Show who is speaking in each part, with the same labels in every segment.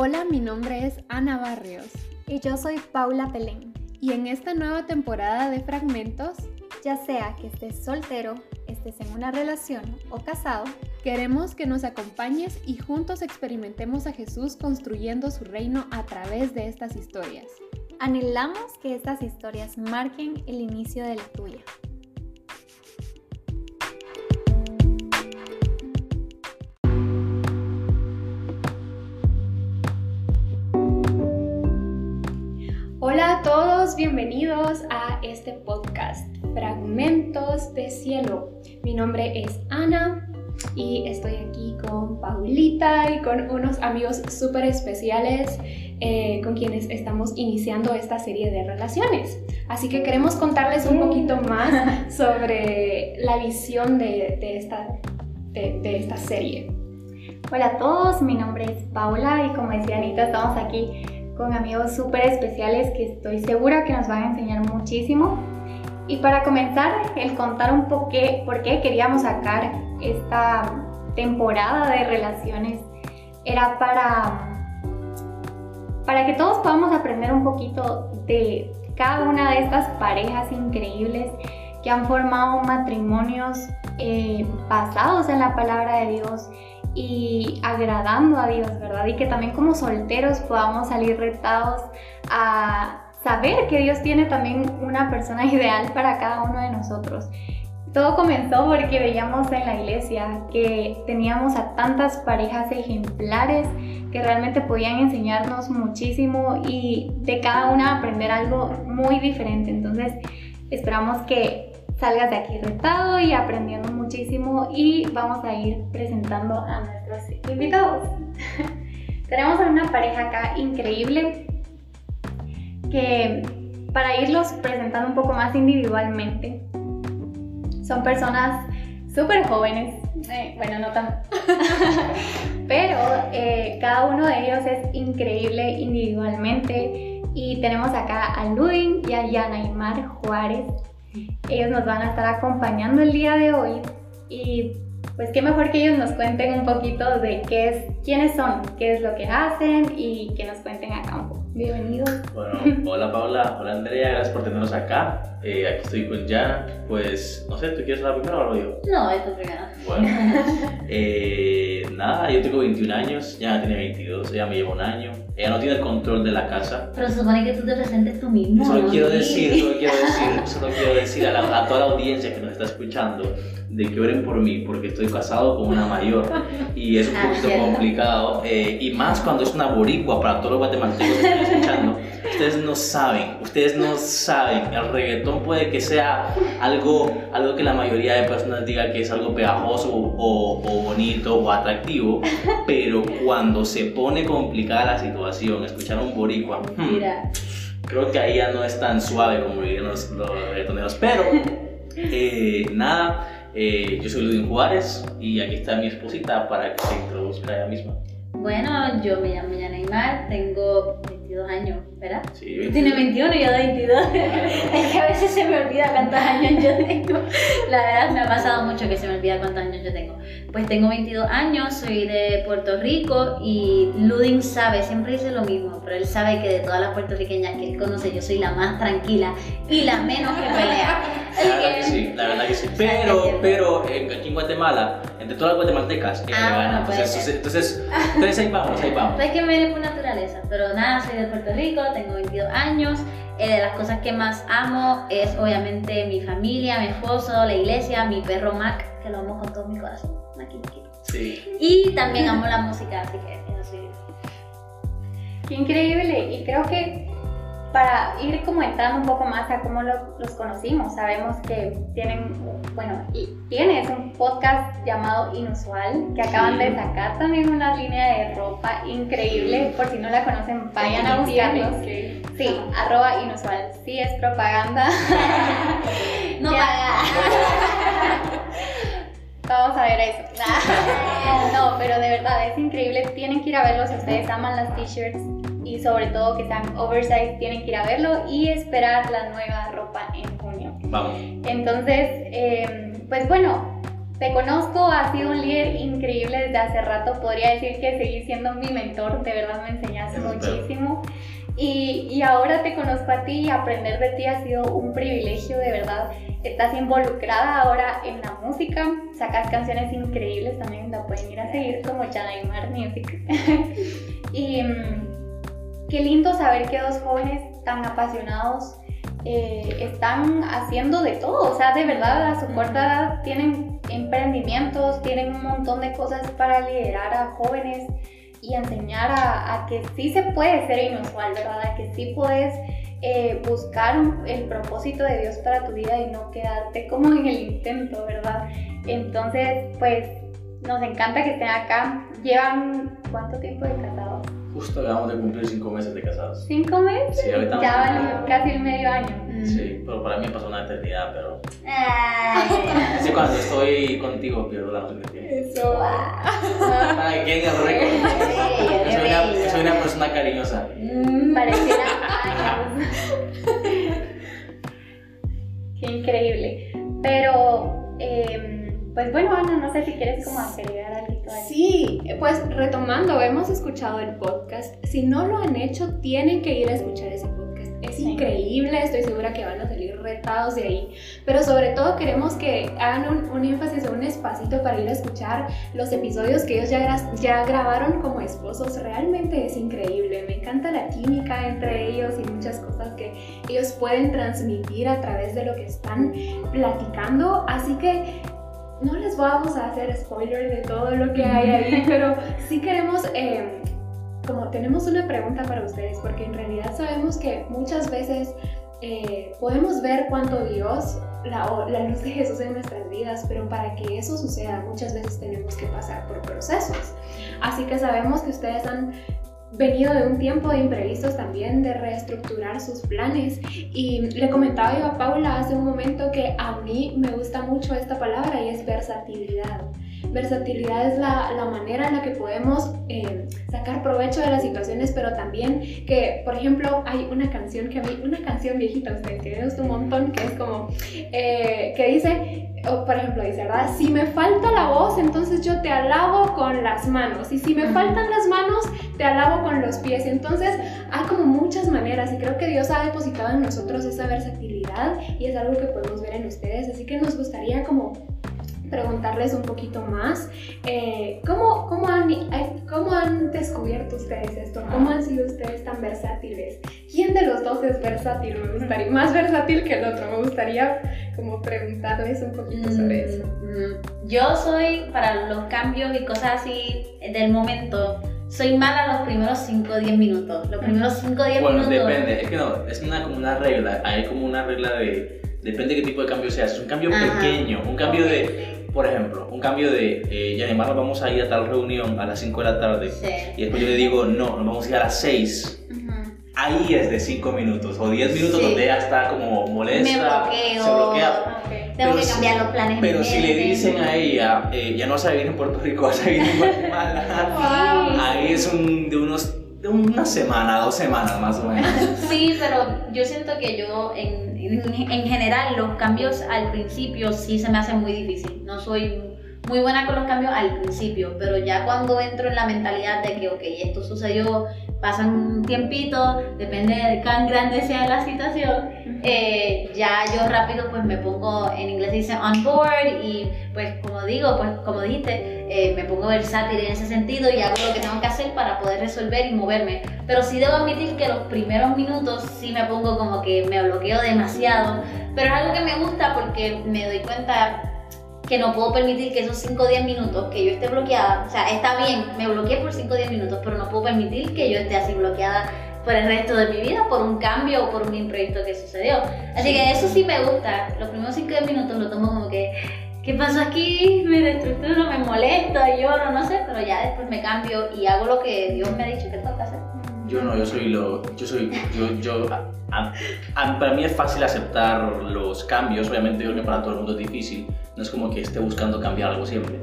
Speaker 1: Hola, mi nombre es Ana Barrios.
Speaker 2: Y yo soy Paula Pelén.
Speaker 1: Y en esta nueva temporada de Fragmentos,
Speaker 2: ya sea que estés soltero, estés en una relación o casado,
Speaker 1: queremos que nos acompañes y juntos experimentemos a Jesús construyendo su reino a través de estas historias.
Speaker 2: Anhelamos que estas historias marquen el inicio de la tuya.
Speaker 1: A todos, bienvenidos a este podcast, Fragmentos de Cielo. Mi nombre es Ana y estoy aquí con Paulita y con unos amigos súper especiales eh, con quienes estamos iniciando esta serie de relaciones. Así que queremos contarles un poquito más sobre la visión de, esta, de, de esta serie.
Speaker 2: Hola a todos, mi nombre es Paula y como decía Anita, estamos aquí con amigos súper especiales que estoy segura que nos van a enseñar muchísimo. Y para comenzar, el contar un poco por qué queríamos sacar esta temporada de relaciones era para para que todos podamos aprender un poquito de cada una de estas parejas increíbles que han formado matrimonios eh, basados en la palabra de Dios y agradando a Dios, ¿verdad? Y que también como solteros podamos salir retados a saber que Dios tiene también una persona ideal para cada uno de nosotros. Todo comenzó porque veíamos en la iglesia que teníamos a tantas parejas ejemplares que realmente podían enseñarnos muchísimo y de cada una aprender algo muy diferente. Entonces, esperamos que salgas de aquí retado y aprendiendo muchísimo y vamos a ir presentando a nuestros invitados. Tenemos a una pareja acá increíble que para irlos presentando un poco más individualmente, son personas súper jóvenes, eh, bueno, no tan, pero eh, cada uno de ellos es increíble individualmente y tenemos acá a Ludin y a Yanaimar Juárez. Ellos nos van a estar acompañando el día de hoy y pues qué mejor que ellos nos cuenten un poquito de qué es, quiénes son, qué es lo que hacen y que nos cuenten acá un poco. Bienvenidos.
Speaker 3: Bueno, hola Paula, hola Andrea, gracias por tenernos acá. Eh, aquí estoy con Yana. Pues, no sé, ¿tú quieres hablar primero o hablo yo?
Speaker 4: No, esto primero.
Speaker 3: Bueno, eh, nada, yo tengo 21 años, Yana tiene 22, ella me lleva un año. Ella no tiene el control de la casa.
Speaker 4: Pero se supone que tú te presentes tú mismo.
Speaker 3: Solo quiero decir, solo quiero decir, solo quiero decir a, a toda la audiencia que nos está escuchando de que oren por mí, porque estoy casado con una mayor y es un ah, poquito complicado. Eh, y más cuando es una boricua para todos los guatemaltecos que están escuchando. Ustedes no saben, ustedes no saben. El reggaetón puede que sea algo, algo que la mayoría de personas diga que es algo pegajoso o, o bonito o atractivo, pero cuando se pone complicada la situación, escuchar un boricua. Hmm, Mira. Creo que ahí ya no es tan suave como dirían los, los reggaetoneros, pero eh, nada. Eh, yo soy Ludwig Juárez y aquí está mi esposita para que se introduzca ella misma.
Speaker 4: Bueno, yo me llamo Yana tengo 22 años, ¿verdad? Sí. Tiene 21 y yo 22. es que a veces se me olvida cuántos años yo tengo. La verdad me ha pasado mucho que se me olvida cuántos años yo tengo. Pues tengo 22 años, soy de Puerto Rico y Ludin sabe, siempre dice lo mismo, pero él sabe que de todas las puertorriqueñas que él conoce yo soy la más tranquila y la menos que pelea.
Speaker 3: La verdad que sí, la verdad que sí. Pero, pero aquí en Guatemala, entre todas las guatemaltecas, ah, entonces, entonces, entonces, ahí vamos, ahí vamos.
Speaker 4: Es que me viene por naturaleza, pero nada, soy de Puerto Rico, tengo 22 años. Eh, de las cosas que más amo es obviamente mi familia, mi esposo, la iglesia, mi perro Mac, que lo amo con todo mi corazón. Sí. Y también amo la música, así que eso sí.
Speaker 2: Qué increíble. Y creo que para ir como entrando un poco más a cómo los conocimos, sabemos que tienen, bueno, y tienes un podcast llamado Inusual, que acaban de sacar también una línea de ropa increíble, por si no la conocen, vayan a buscarlos. Sí, arroba inusual, sí es propaganda.
Speaker 4: no paga.
Speaker 2: Vamos a ver eso. no, pero de verdad es increíble. Tienen que ir a verlos. Si ustedes aman las t-shirts y sobre todo que sean oversize, tienen que ir a verlo y esperar la nueva ropa en junio.
Speaker 3: Vamos.
Speaker 2: Entonces, em, pues bueno, te conozco, has sido un líder increíble desde hace rato. Podría decir que seguís siendo mi mentor, de verdad me enseñaste muchísimo. Y, y, ahora te conozco a ti y aprender de ti ha sido un privilegio, de verdad. Estás involucrada ahora en la música, sacas canciones increíbles también, la pueden ir a seguir como Janaimar Music. y mm, qué lindo saber que dos jóvenes tan apasionados eh, están haciendo de todo, o sea, de verdad a su corta edad tienen emprendimientos, tienen un montón de cosas para liderar a jóvenes y enseñar a, que sí se puede ser inusual, ¿verdad? A que sí puedes eh, buscar el propósito de Dios para tu vida y no quedarte como en el intento, ¿verdad? Entonces, pues nos encanta que estén acá. ¿Llevan cuánto tiempo de casados?
Speaker 3: Justo acabamos de cumplir cinco meses de casados.
Speaker 2: ¿Cinco meses?
Speaker 3: Sí, ahorita
Speaker 2: Ya van casi el medio año.
Speaker 3: Sí, pero para mí pasó una eternidad, pero... Así cuando estoy contigo pierdo la noción de tiempo.
Speaker 2: Eso.
Speaker 3: Ay, ¿quién es el récord? Soy una, soy una persona cariñosa.
Speaker 2: Mm, pareciera años. Qué increíble. Pero... Eh, pues bueno, Ana, no sé si quieres como agregar algo.
Speaker 1: Sí, pues retomando, hemos escuchado el podcast. Si no lo han hecho, tienen que ir a escuchar ese podcast. Es increíble, estoy segura que van a salir retados de ahí. Pero sobre todo queremos que hagan un, énfasis o un espacito para ir a escuchar los episodios que ellos ya, ya grabaron como esposos. Realmente es increíble. Me encanta la química entre ellos y muchas cosas que ellos pueden transmitir a través de lo que están platicando. Así que no les vamos a hacer spoiler de todo lo que hay ahí, pero sí queremos, eh, como tenemos una pregunta para ustedes, porque en realidad sabemos que muchas veces eh, podemos ver cuánto Dios, la, la luz de Jesús en nuestras vidas, pero para que eso suceda muchas veces tenemos que pasar por procesos. Así que sabemos que ustedes han venido de un tiempo de imprevistos también, de reestructurar sus planes. Y le comentaba yo a Paula hace un momento que a mí me gusta mucho esta palabra y es versatilidad. Versatilidad es la, la manera en la que podemos eh, sacar provecho de las situaciones, pero también que, por ejemplo, hay una canción que a mí, una canción viejita, ustedes que me gusta un montón, que es como, eh, que dice, o por ejemplo, dice, ¿verdad? Si me falta la voz, entonces yo te alabo con las manos. Y si me faltan las manos, te alabo con los pies. Entonces, hay como muchas maneras y creo que Dios ha depositado en nosotros esa versatilidad y es algo que podemos ver en ustedes. Así que nos gustaría como preguntarles un poquito más. Eh, ¿cómo, cómo, han, eh, ¿Cómo han descubierto ustedes esto? ¿Cómo han sido ustedes tan versátiles? ¿Quién de los dos es versátil? Me gustaría, más versátil que el otro. Me gustaría como preguntarles un poquito sobre eso.
Speaker 4: Mm, mm. Yo soy para los cambios y cosas así del momento. Soy mala los primeros 5 o 10 minutos. Los primeros 5 o 10
Speaker 3: bueno,
Speaker 4: minutos.
Speaker 3: Bueno, depende. Es que no, es una, como una regla. Hay como una regla de. Depende de qué tipo de cambio sea. Es un cambio pequeño, un cambio de por ejemplo, un cambio de, eh, ya además vamos a ir a tal reunión a las 5 de la tarde y después yo le digo, no, nos vamos a ir a las 6. Ahí es de 5 minutos o 10 minutos donde ella está como molesta,
Speaker 4: Me bloqueo.
Speaker 3: se bloquea.
Speaker 4: Tengo que cambiar los planes.
Speaker 3: Pero si le dicen a ella, eh, ya no vas a vivir en Puerto Rico, vas a vivir en Guatemala, ahí es un, de unos de una semana, dos semanas más o menos.
Speaker 4: Sí, pero yo siento que yo en en, general los cambios al principio sí se me hacen muy difícil. No soy muy buena con los cambios al principio, pero ya cuando entro en la mentalidad de que, ok, esto sucedió, pasan un tiempito, depende de cuán grande sea la situación, eh, ya yo rápido pues me pongo, en inglés dice on board y pues como digo, pues como dijiste, eh, me pongo versátil en ese sentido y hago lo que tengo que hacer para poder resolver y moverme. Pero sí debo admitir que los primeros minutos sí me pongo como que me bloqueo demasiado, pero es algo que me gusta porque me doy cuenta que no puedo permitir que esos 5 o 10 minutos que yo esté bloqueada, o sea, está bien, me bloqueé por 5 o 10 minutos, pero no puedo permitir que yo esté así bloqueada por el resto de mi vida, por un cambio o por un imprevisto que sucedió. Así que eso sí me gusta, los primeros 5 o 10 minutos lo tomo como que, ¿qué pasó aquí? Me reestructuro, me molesto, lloro, no sé, pero ya después me cambio y hago lo que Dios me ha dicho que tengo que hacer.
Speaker 3: Yo no, yo soy lo, yo soy, yo, yo, para mí es fácil aceptar los cambios, obviamente yo creo que para todo el mundo es difícil, no es como que esté buscando cambiar algo siempre,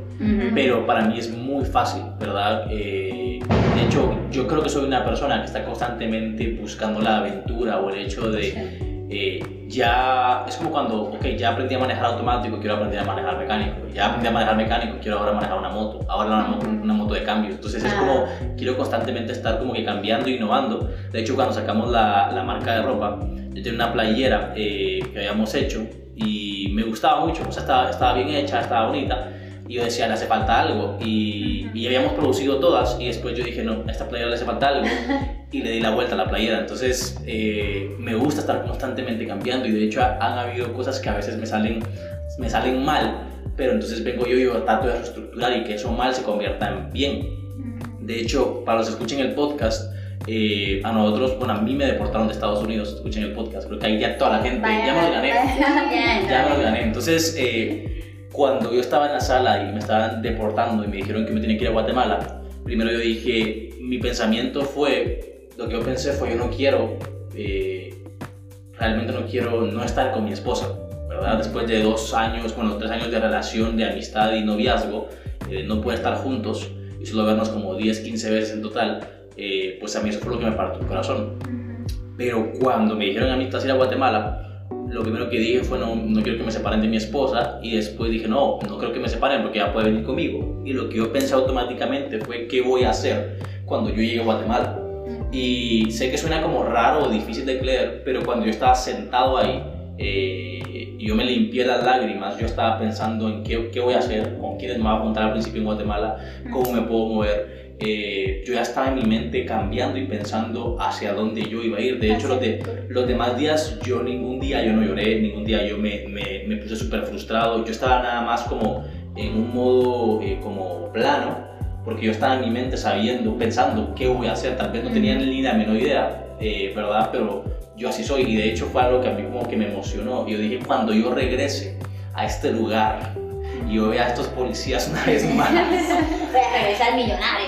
Speaker 3: pero para mí es muy fácil, ¿verdad? Eh, de hecho, yo creo que soy una persona que está constantemente buscando la aventura o el hecho de eh, ya es como cuando, ok, ya aprendí a manejar automático, quiero aprender a manejar mecánico, ya aprendí a manejar mecánico, quiero ahora manejar una moto, ahora una moto, una moto de cambio. Entonces es como, quiero constantemente estar como que cambiando, innovando. De hecho, cuando sacamos la, la marca de ropa, yo tenía una playera eh, que habíamos hecho y me gustaba mucho, o sea, estaba, estaba bien hecha, estaba bonita. Y yo decía, le hace falta algo. Y, y habíamos producido todas. Y después yo dije, no, a esta playera le hace falta algo. y le di la vuelta a la playera. Entonces, eh, me gusta estar constantemente cambiando y de hecho han habido cosas que a veces me salen, me salen mal, pero entonces vengo yo y yo trato de reestructurar y que eso mal se convierta en bien. De hecho, para los que escuchen el podcast, eh, a nosotros, bueno, a mí me deportaron de Estados Unidos, escuchen el podcast, creo que ahí ya toda la gente, ya me lo gané. ya me lo gané. Entonces, eh, cuando yo estaba en la sala y me estaban deportando y me dijeron que me tenía que ir a Guatemala, primero yo dije, mi pensamiento fue, lo que yo pensé fue, yo no quiero, eh, realmente no quiero no estar con mi esposa, ¿verdad? Después de dos años, bueno, tres años de relación, de amistad y noviazgo, eh, no poder estar juntos y solo vernos como 10, 15 veces en total, eh, pues a mí eso fue lo que me partió el corazón. Pero cuando me dijeron a mí, estás ir a Guatemala, lo primero que dije fue no, no quiero que me separen de mi esposa y después dije no, no creo que me separen porque ella puede venir conmigo. Y lo que yo pensé automáticamente fue qué voy a hacer cuando yo llegue a Guatemala. Y sé que suena como raro o difícil de creer, pero cuando yo estaba sentado ahí, eh, yo me limpié las lágrimas, yo estaba pensando en qué, qué voy a hacer, con quiénes me voy a juntar al principio en Guatemala, cómo me puedo mover. Eh, yo ya estaba en mi mente cambiando y pensando hacia dónde yo iba a ir. De hecho, los, de, los demás días, yo ningún día yo no lloré, ningún día yo me, me, me puse súper frustrado. Yo estaba nada más como en un modo eh, como plano porque yo estaba en mi mente sabiendo, pensando qué voy a hacer, tal vez no tenía ni la menor idea, eh, ¿verdad? Pero yo así soy y de hecho fue algo que a mí como que me emocionó. Yo dije, cuando yo regrese a este lugar y yo vea a estos policías una vez más... voy
Speaker 4: a regresar millonario.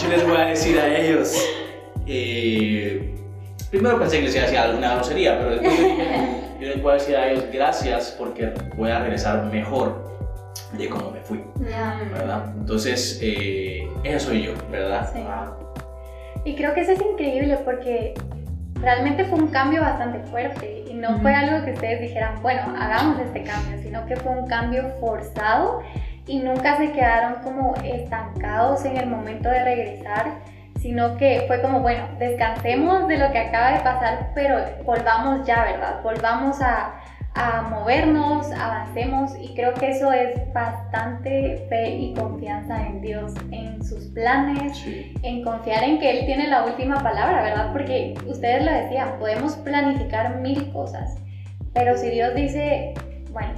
Speaker 3: Yo, les voy a decir a ellos... Eh, primero pensé que les iba a decir alguna grosería, pero después yo les voy a decir a ellos gracias porque voy a regresar mejor de cómo me fui. ¿Verdad? Entonces, eh, eso soy yo, ¿verdad? Sí.
Speaker 2: Y creo que eso es increíble porque realmente fue un cambio bastante fuerte no fue algo que ustedes dijeran, bueno, hagamos este cambio, sino que fue un cambio forzado y nunca se quedaron como estancados en el momento de regresar, sino que fue como, bueno, descansemos de lo que acaba de pasar, pero volvamos ya, ¿verdad? Volvamos a, a movernos, avancemos y creo que eso es bastante fe y confianza en Dios, en sus planes, en confiar en que Él tiene la última palabra, ¿verdad? Porque ustedes lo decían, podemos planificar mil cosas, pero si Dios dice, bueno,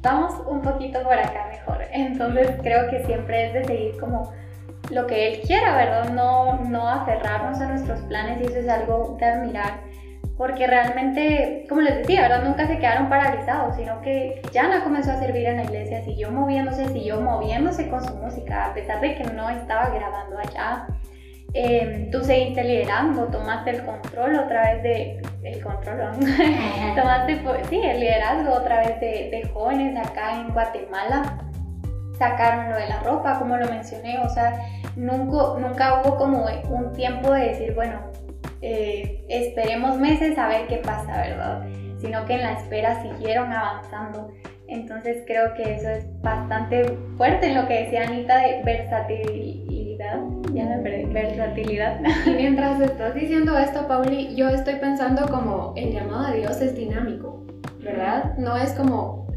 Speaker 2: vamos un poquito por acá mejor, entonces creo que siempre es de seguir como lo que Él quiera, ¿verdad? No, no aferrarnos a nuestros planes y eso es algo de admirar porque realmente, como les decía, ¿verdad? Nunca se quedaron paralizados, sino que Yana comenzó a servir en la iglesia, siguió moviéndose, siguió moviéndose con su música, a pesar de que no estaba grabando allá. Em, tú seguiste liderando, tomaste el control otra vez de, el control, tomaste, sí, el liderazgo otra vez de, de jóvenes acá en Guatemala, sacaron lo de la ropa, como lo mencioné, o sea, nunca, nunca hubo como un tiempo de decir, bueno, eh, esperemos meses a ver qué pasa, ¿verdad? Sino que en la espera siguieron avanzando. Entonces creo que eso es bastante fuerte en lo que decía Anita de versatilidad. Ya me perdí, versatilidad.
Speaker 1: Y mientras estás diciendo esto, Pauli, yo estoy pensando como el llamado de Dios es dinámico, ¿verdad? No es como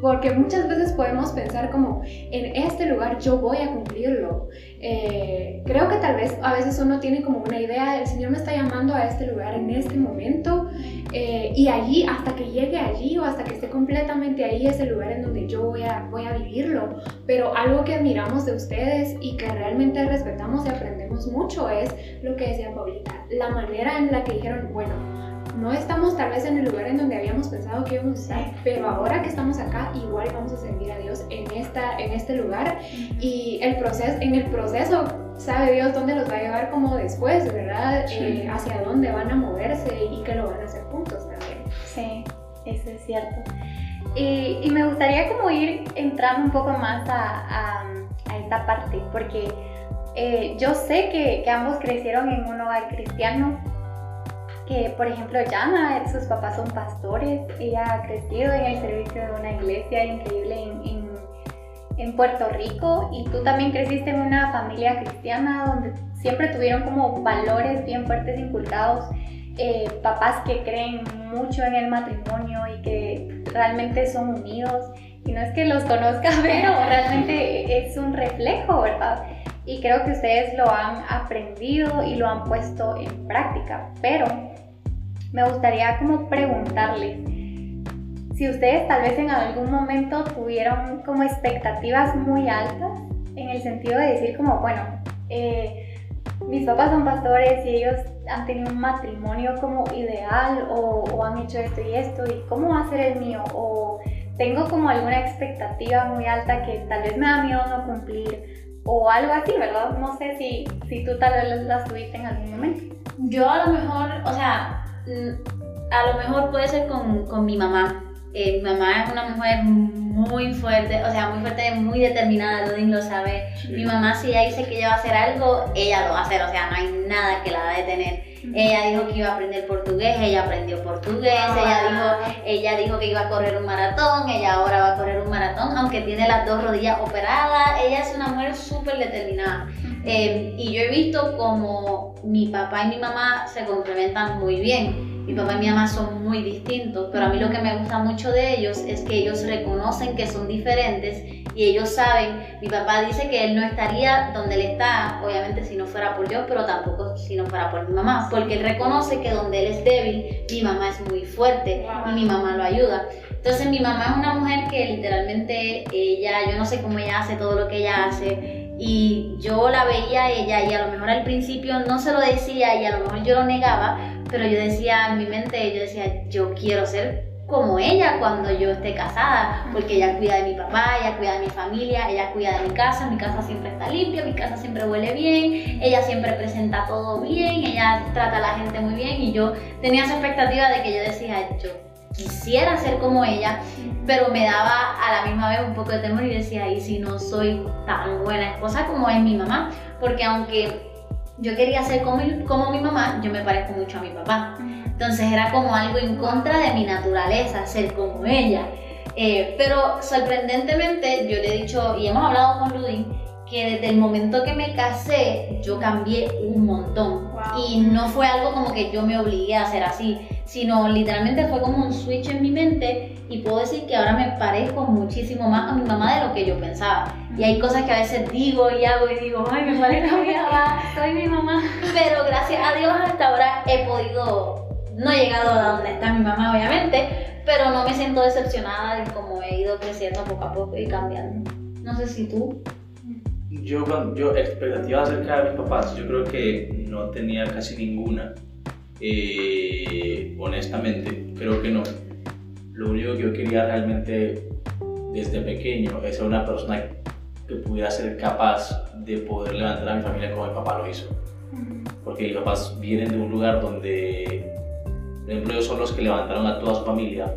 Speaker 1: porque muchas veces podemos pensar como, en este lugar yo voy a cumplirlo. Eh, creo que tal vez a veces uno tiene como una idea, el Señor me está llamando a este lugar en este momento eh, y allí, hasta que llegue allí o hasta que esté completamente ahí, es el lugar en donde yo voy a, voy a vivirlo. Pero algo que admiramos de ustedes y que realmente respetamos y aprendemos mucho es lo que decía Paulita, la manera en la que dijeron, bueno, no estamos tal vez en el lugar en donde habíamos pensado que íbamos a estar, pero ahora que estamos acá, igual vamos a servir a Dios en, esta, en este lugar y el proceso, en el proceso sabe Dios dónde los va a llevar como después, ¿verdad? Eh, hacia dónde van a moverse y que lo van a hacer juntos también.
Speaker 2: Sí, eso es cierto. Y, me gustaría como ir entrando un poco más a, a, esta parte, porque eh, yo sé que, que ambos crecieron en un hogar cristiano, que, por ejemplo, Yana, sus papás son pastores, ella ha crecido en el servicio de una iglesia increíble en, en, en, Puerto Rico y tú también creciste en una familia cristiana donde siempre tuvieron como valores bien fuertes inculcados, eh, papás que creen mucho en el matrimonio y que realmente son unidos. Y no es que los conozca, pero realmente es un reflejo, ¿verdad? Y creo que ustedes lo han aprendido y lo han puesto en práctica. Pero me gustaría como preguntarles si ustedes tal vez en algún momento tuvieron como expectativas muy altas en el sentido de decir como, bueno, eh, mis papás son pastores y ellos han tenido un matrimonio como ideal o, o, han hecho esto y esto y cómo va a ser el mío o tengo como alguna expectativa muy alta que tal vez me da miedo no cumplir o algo así, ¿verdad? No sé si, si tú tal vez las tuviste en algún momento.
Speaker 4: Yo a lo mejor, o sea, a lo mejor puede ser con, con mi mamá. Eh, mi mamá es una mujer muy fuerte, o sea, muy fuerte, muy determinada, Ludin lo sabe. Mi mamá, si ella dice que ella va a hacer algo, ella lo va a hacer, o sea, no hay nada que la va a detener. Ella dijo que iba a aprender portugués, ella aprendió portugués, ella, dijo, ella dijo que iba a correr un maratón, ella ahora va a correr un maratón, aunque tiene las dos rodillas operadas, ella es una mujer súper determinada. Eh, y yo he visto como mi papá y mi mamá se complementan muy bien. Mi papá y mi mamá son muy distintos, pero a mí lo que me gusta mucho de ellos es que ellos reconocen que son diferentes y ellos saben, mi papá dice que él no estaría donde él está, obviamente si no fuera por yo, pero tampoco si no fuera por mi mamá, porque él reconoce que donde él es débil, mi mamá es muy fuerte y mi mamá lo ayuda. Entonces mi mamá es una mujer que literalmente ella, yo no sé cómo ella hace todo lo que ella hace, y yo la veía a ella y a lo mejor al principio no se lo decía y a lo mejor yo lo negaba, pero yo decía en mi mente, yo decía, yo quiero ser como ella cuando yo esté casada, porque ella cuida de mi papá, ella cuida de mi familia, ella cuida de mi casa, mi casa siempre está limpia, mi casa siempre huele bien, ella siempre presenta todo bien, ella trata a la gente muy bien y yo tenía esa expectativa de que yo decía, yo quisiera ser como ella, pero me daba a la misma vez un poco de temor y decía, ¿y si no soy tan buena esposa como es mi mamá? Porque aunque yo quería ser como, como mi mamá, yo me parezco mucho a mi papá. Entonces era como algo en contra de mi naturaleza, ser como ella. Eh, pero sorprendentemente, yo le he dicho, y hemos hablado con Ludin, que desde el momento que me casé, yo cambié un montón. Y no fue algo como que yo me obligué a hacer así, sino literalmente fue como un switch en mi mente y puedo decir que ahora me parezco muchísimo más a mi mamá de lo que yo pensaba. Y hay cosas que a veces digo y hago y digo, ay, me parezco a mi mamá, soy mi mamá. Pero gracias a Dios hasta ahora he podido, no he llegado a donde está mi mamá obviamente, pero no me siento decepcionada de cómo he ido creciendo poco a poco y cambiando. No sé si tú.
Speaker 3: Yo, yo expectativas acerca de mis papás, yo creo que no tenía casi ninguna eh, honestamente, creo que no. Lo único que yo quería realmente desde pequeño es ser una persona que pudiera ser capaz de poder levantar a mi familia como mi papá lo hizo. Porque mis papás vienen de un lugar donde, por ejemplo, ellos son los que levantaron a toda su familia,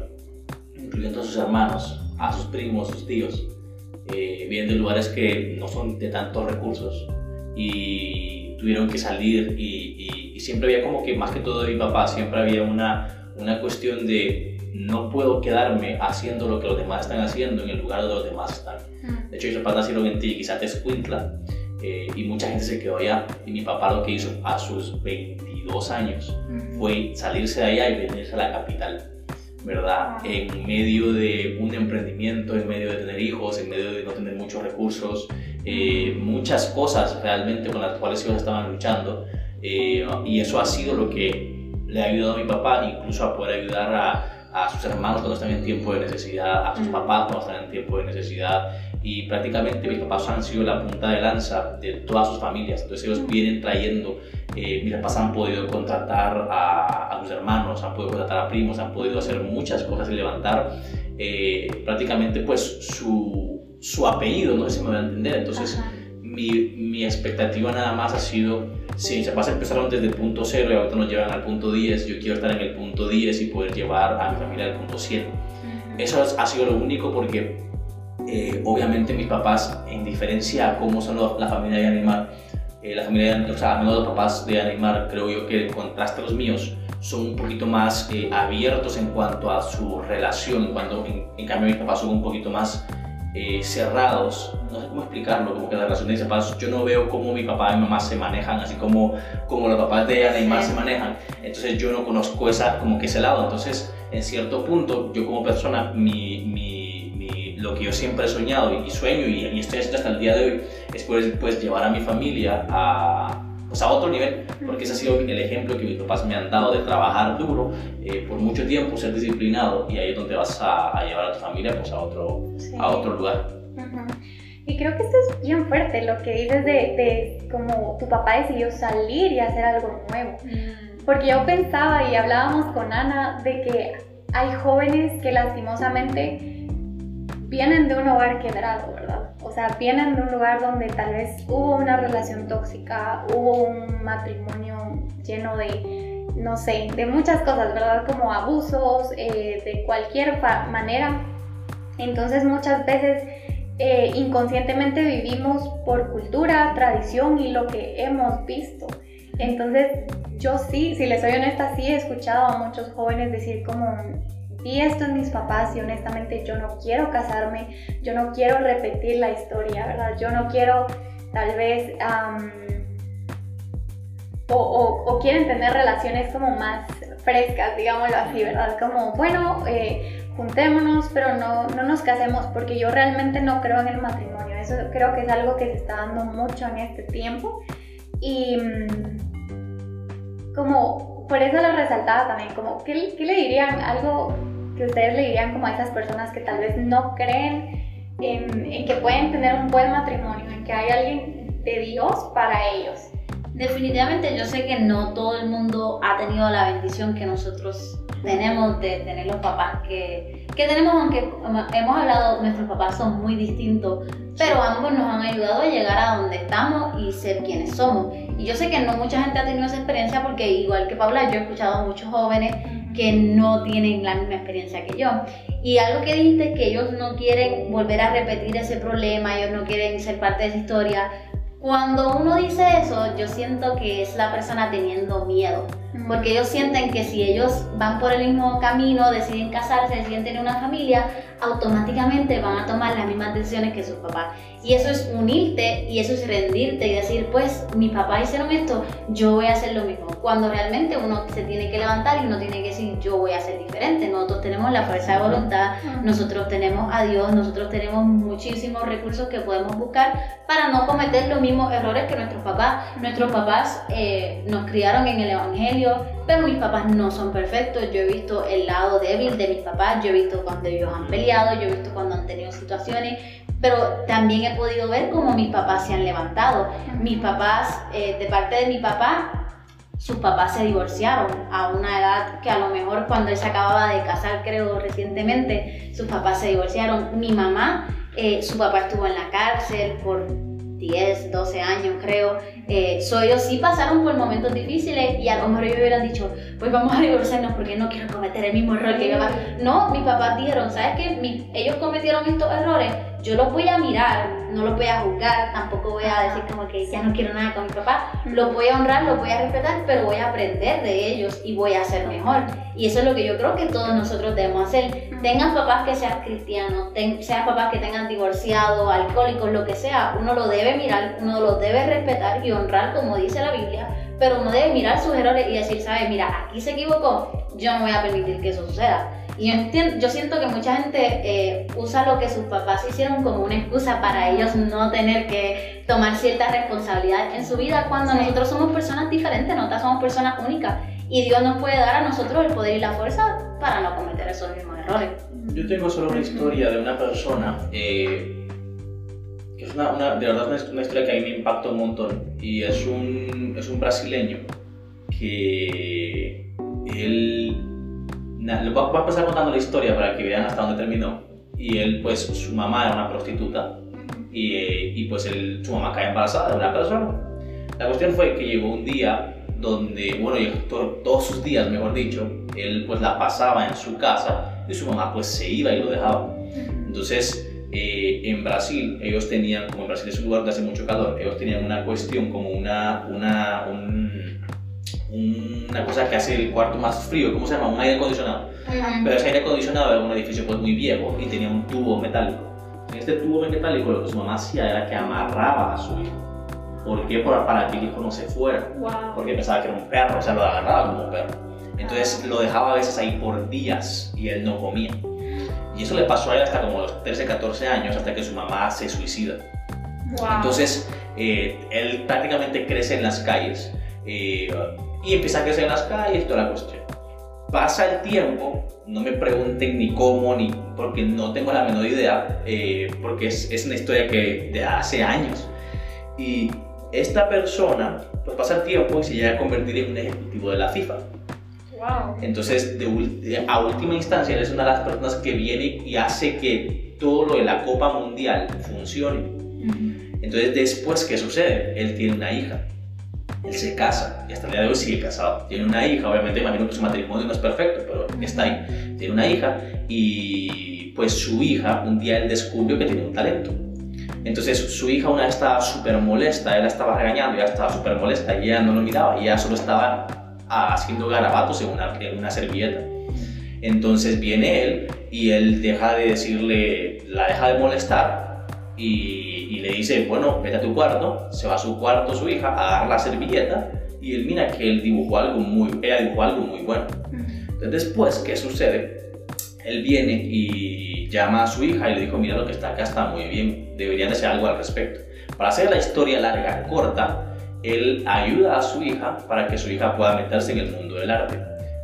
Speaker 3: incluyendo a sus hermanos, a sus primos, sus tíos. Eh, vienen de lugares que no son de tantos recursos y tuvieron que salir y y siempre había como que más que todo de mi papá, siempre había una, una cuestión de no puedo quedarme haciendo lo que los demás están haciendo en el lugar donde los demás están. De hecho, mis papás nacieron en Tiquizatescuintla eh, y mucha gente se quedó allá. Y mi papá lo que hizo a sus 22 años fue salirse de allá y venirse a la capital, ¿verdad? En medio de un emprendimiento, en medio de tener hijos, en medio de no tener muchos recursos, eh, muchas cosas realmente con las cuales ellos estaban luchando. Eh, y eso ha sido lo que le ha ayudado a mi papá incluso a poder ayudar a, a sus hermanos cuando están en tiempo de necesidad, a sus papás cuando están en tiempo de necesidad y prácticamente mis papás han sido la punta de lanza de todas sus familias, entonces ellos vienen trayendo, eh, mis papás han podido contratar a, a, sus hermanos, han podido contratar a primos, han podido hacer muchas cosas y levantar eh, prácticamente pues su, su, apellido, no sé si me voy a entender, entonces mi, mi expectativa nada más ha sido si mis papás empezaron desde el punto cero y ahorita nos llevan al punto 10, yo quiero estar en el punto 10 y poder llevar a mi familia al punto 100. Eso ha sido lo único porque eh, obviamente mis papás, en diferencia a cómo son la familia de animal, eh, la familia, o sea, los papás de Animar, creo yo que en contraste a los míos, son un poquito más eh, abiertos en cuanto a su relación, cuando en, cambio mis papás son un poquito más eh, cerrados, no sé cómo explicarlo, como que la relación de mis papás, yo no veo cómo mi papá y mi mamá se manejan, así como, como los papás de Neymar se manejan, entonces yo no conozco esa, como que ese lado, entonces en cierto punto yo como persona, mi, mi, lo que yo siempre he soñado y sueño y, estoy haciendo hasta el día de hoy es pues, pues llevar a mi familia a pues, a otro nivel, porque ese ha sido el ejemplo que mis papás me han dado de trabajar duro eh, por mucho tiempo, ser disciplinado y ahí es donde vas a, llevar a tu familia pues, a, otro, a otro lugar.
Speaker 2: Y creo que esto es bien fuerte, lo que dices de, de como tu papá decidió salir y hacer algo nuevo. Mm. Porque yo pensaba y hablábamos con Ana de que hay jóvenes que lastimosamente vienen de un hogar quebrado, ¿verdad? O sea, vienen de un lugar donde tal vez hubo una relación tóxica, hubo un matrimonio lleno de, no sé, de muchas cosas, ¿verdad? Como abusos, eh, de cualquier manera. Entonces muchas veces eh, inconscientemente vivimos por cultura, tradición y lo que hemos visto. Entonces yo sí, si les soy honesta, sí he escuchado a muchos jóvenes decir como y esto en mis papás y honestamente yo no quiero casarme, yo no quiero repetir la historia, ¿verdad? Yo no quiero tal vez... o, quieren tener relaciones como más frescas, digámoslo así, ¿verdad? Como, bueno, eh, juntémonos, pero no, no nos casemos porque yo realmente no creo en el matrimonio. Eso creo que es algo que se está dando mucho en este tiempo. Y mm, como, por eso lo resaltaba también, como, ¿qué, qué le dirían? Algo que ustedes le dirían como a esas personas que tal vez no creen en, que pueden tener un buen matrimonio, en que hay alguien de Dios para ellos?
Speaker 4: Definitivamente yo sé que no todo el mundo ha tenido la bendición que nosotros tenemos de tener los papás que, que tenemos, aunque hemos hablado, nuestros papás son muy distintos, pero ambos nos han ayudado a llegar a donde estamos y ser quienes somos. Y yo sé que no mucha gente ha tenido esa experiencia porque igual que Paula, yo he escuchado a muchos jóvenes que no tienen la misma experiencia que yo. Y algo que dijiste es que ellos no quieren volver a repetir ese problema, ellos no quieren ser parte de esa historia. Cuando uno dice eso, yo siento que es la persona teniendo miedo, porque ellos sienten que si ellos van por el mismo camino, deciden casarse, deciden tener una familia, automáticamente van a tomar las mismas decisiones que sus papás. Y eso es unirte y eso es rendirte y decir, pues mis papás hicieron esto, yo voy a hacer lo mismo. Cuando realmente uno se tiene que levantar y uno tiene que decir, yo voy a ser diferente. Nosotros tenemos la fuerza de voluntad, nosotros tenemos a Dios, nosotros tenemos muchísimos recursos que podemos buscar para no cometer los mismos errores que nuestros papás. Nuestros papás eh, nos criaron en el Evangelio, pero mis papás no son perfectos. Yo he visto el lado débil de mis papás, yo he visto cuando ellos han peleado, yo he visto cuando han tenido situaciones pero también he podido ver cómo mis papás se han levantado. Mis papás, eh, de parte de mi papá, sus papás se divorciaron a una edad que a lo mejor cuando él se acababa de casar, creo recientemente, sus papás se divorciaron. Mi mamá, eh, su papá estuvo en la cárcel por 10, 12 años creo. Eh, ellos sí pasaron por momentos difíciles y a lo mejor ellos hubieran dicho, pues vamos a divorciarnos porque no quiero cometer el mismo error que mi papá. No, mis papás dijeron, ¿sabes qué? ellos cometieron estos errores yo los voy a mirar, no los voy a juzgar, tampoco voy a decir como que ya no quiero nada con mi papá, los voy a honrar, los voy a respetar, pero voy a aprender de ellos y voy a ser mejor. Y eso es lo que yo creo que todos nosotros debemos hacer. Tengan papás que sean cristianos, sean papás que tengan divorciado, alcohólicos, lo que sea, uno lo debe mirar, uno lo debe respetar y honrar como dice la Biblia, pero uno debe mirar sus errores y decir, sabes, mira, aquí se equivocó, yo no voy a permitir que eso suceda. Y yo, siento que mucha gente eh, usa lo que sus papás hicieron como una excusa para ellos no tener que tomar cierta responsabilidad en su vida cuando nosotros somos personas diferentes, nosotros somos personas únicas. Y Dios nos puede dar a nosotros el poder y la fuerza para no cometer esos mismos errores.
Speaker 3: Yo tengo solo una historia de una persona eh, que es una, de verdad una, historia que a mí me impacta un montón. Y es un, es un brasileño que voy a empezar contando la historia para que vean hasta dónde terminó. Y él, pues, su mamá era una prostituta y, eh, y pues él, su mamá cae embarazada de una persona. La cuestión fue que llegó un día donde, bueno, todos sus días, mejor dicho, él pues la pasaba en su casa y su mamá pues se iba y lo dejaba. Entonces, eh, en Brasil, ellos tenían, como en Brasil es un lugar donde hace mucho calor, ellos tenían una cuestión como una, una, una cosa que hace el cuarto más frío, ¿cómo se llama? Un aire acondicionado. Pero ese aire acondicionado era un edificio pues muy viejo y tenía un tubo metálico. En este tubo metálico lo que su mamá hacía era que amarraba a su hijo. ¿Por qué? Para que el hijo no se fuera. Porque pensaba que era un perro, o sea, lo agarraba como un perro. Entonces lo dejaba a veces ahí por días y él no comía. Y eso le pasó a él hasta como los 13, 14 años, hasta que su mamá se suicida. Entonces, eh, él prácticamente crece en las calles eh, y empieza a crecer en las calles, toda la cuestión. Pasa el tiempo, no me pregunten ni cómo, ni porque no tengo la menor idea, eh, porque es, es, una historia que de hace años. Y esta persona, pues pasa el tiempo y se llega a convertir en un ejecutivo de la FIFA. Entonces, de, a última instancia, él es una de las personas que viene y hace que todo lo de la Copa Mundial funcione. Entonces, después, ¿qué sucede? Él tiene una hija. Él se casa y hasta el día de hoy sigue casado. Tiene una hija, obviamente, imagino que su matrimonio no es perfecto, pero está ahí. Tiene una hija y pues su hija, un día él descubrió que tiene un talento. Entonces su hija una vez estaba súper molesta, él la estaba regañando, ella estaba súper molesta y ella no lo miraba y ella solo estaba haciendo garabatos en una, en una servilleta. Entonces viene él y él deja de decirle, la deja de molestar y, y, le dice, bueno, vete a tu cuarto, se va a su cuarto su hija a dar la servilleta y él mira que él dibujó algo muy, ella dibujó algo muy bueno. Entonces después, ¿qué sucede? Él viene y llama a su hija y le dijo, mira lo que está acá está muy bien, deberían hacer algo al respecto. Para hacer la historia larga, corta, él ayuda a su hija para que su hija pueda meterse en el mundo del arte.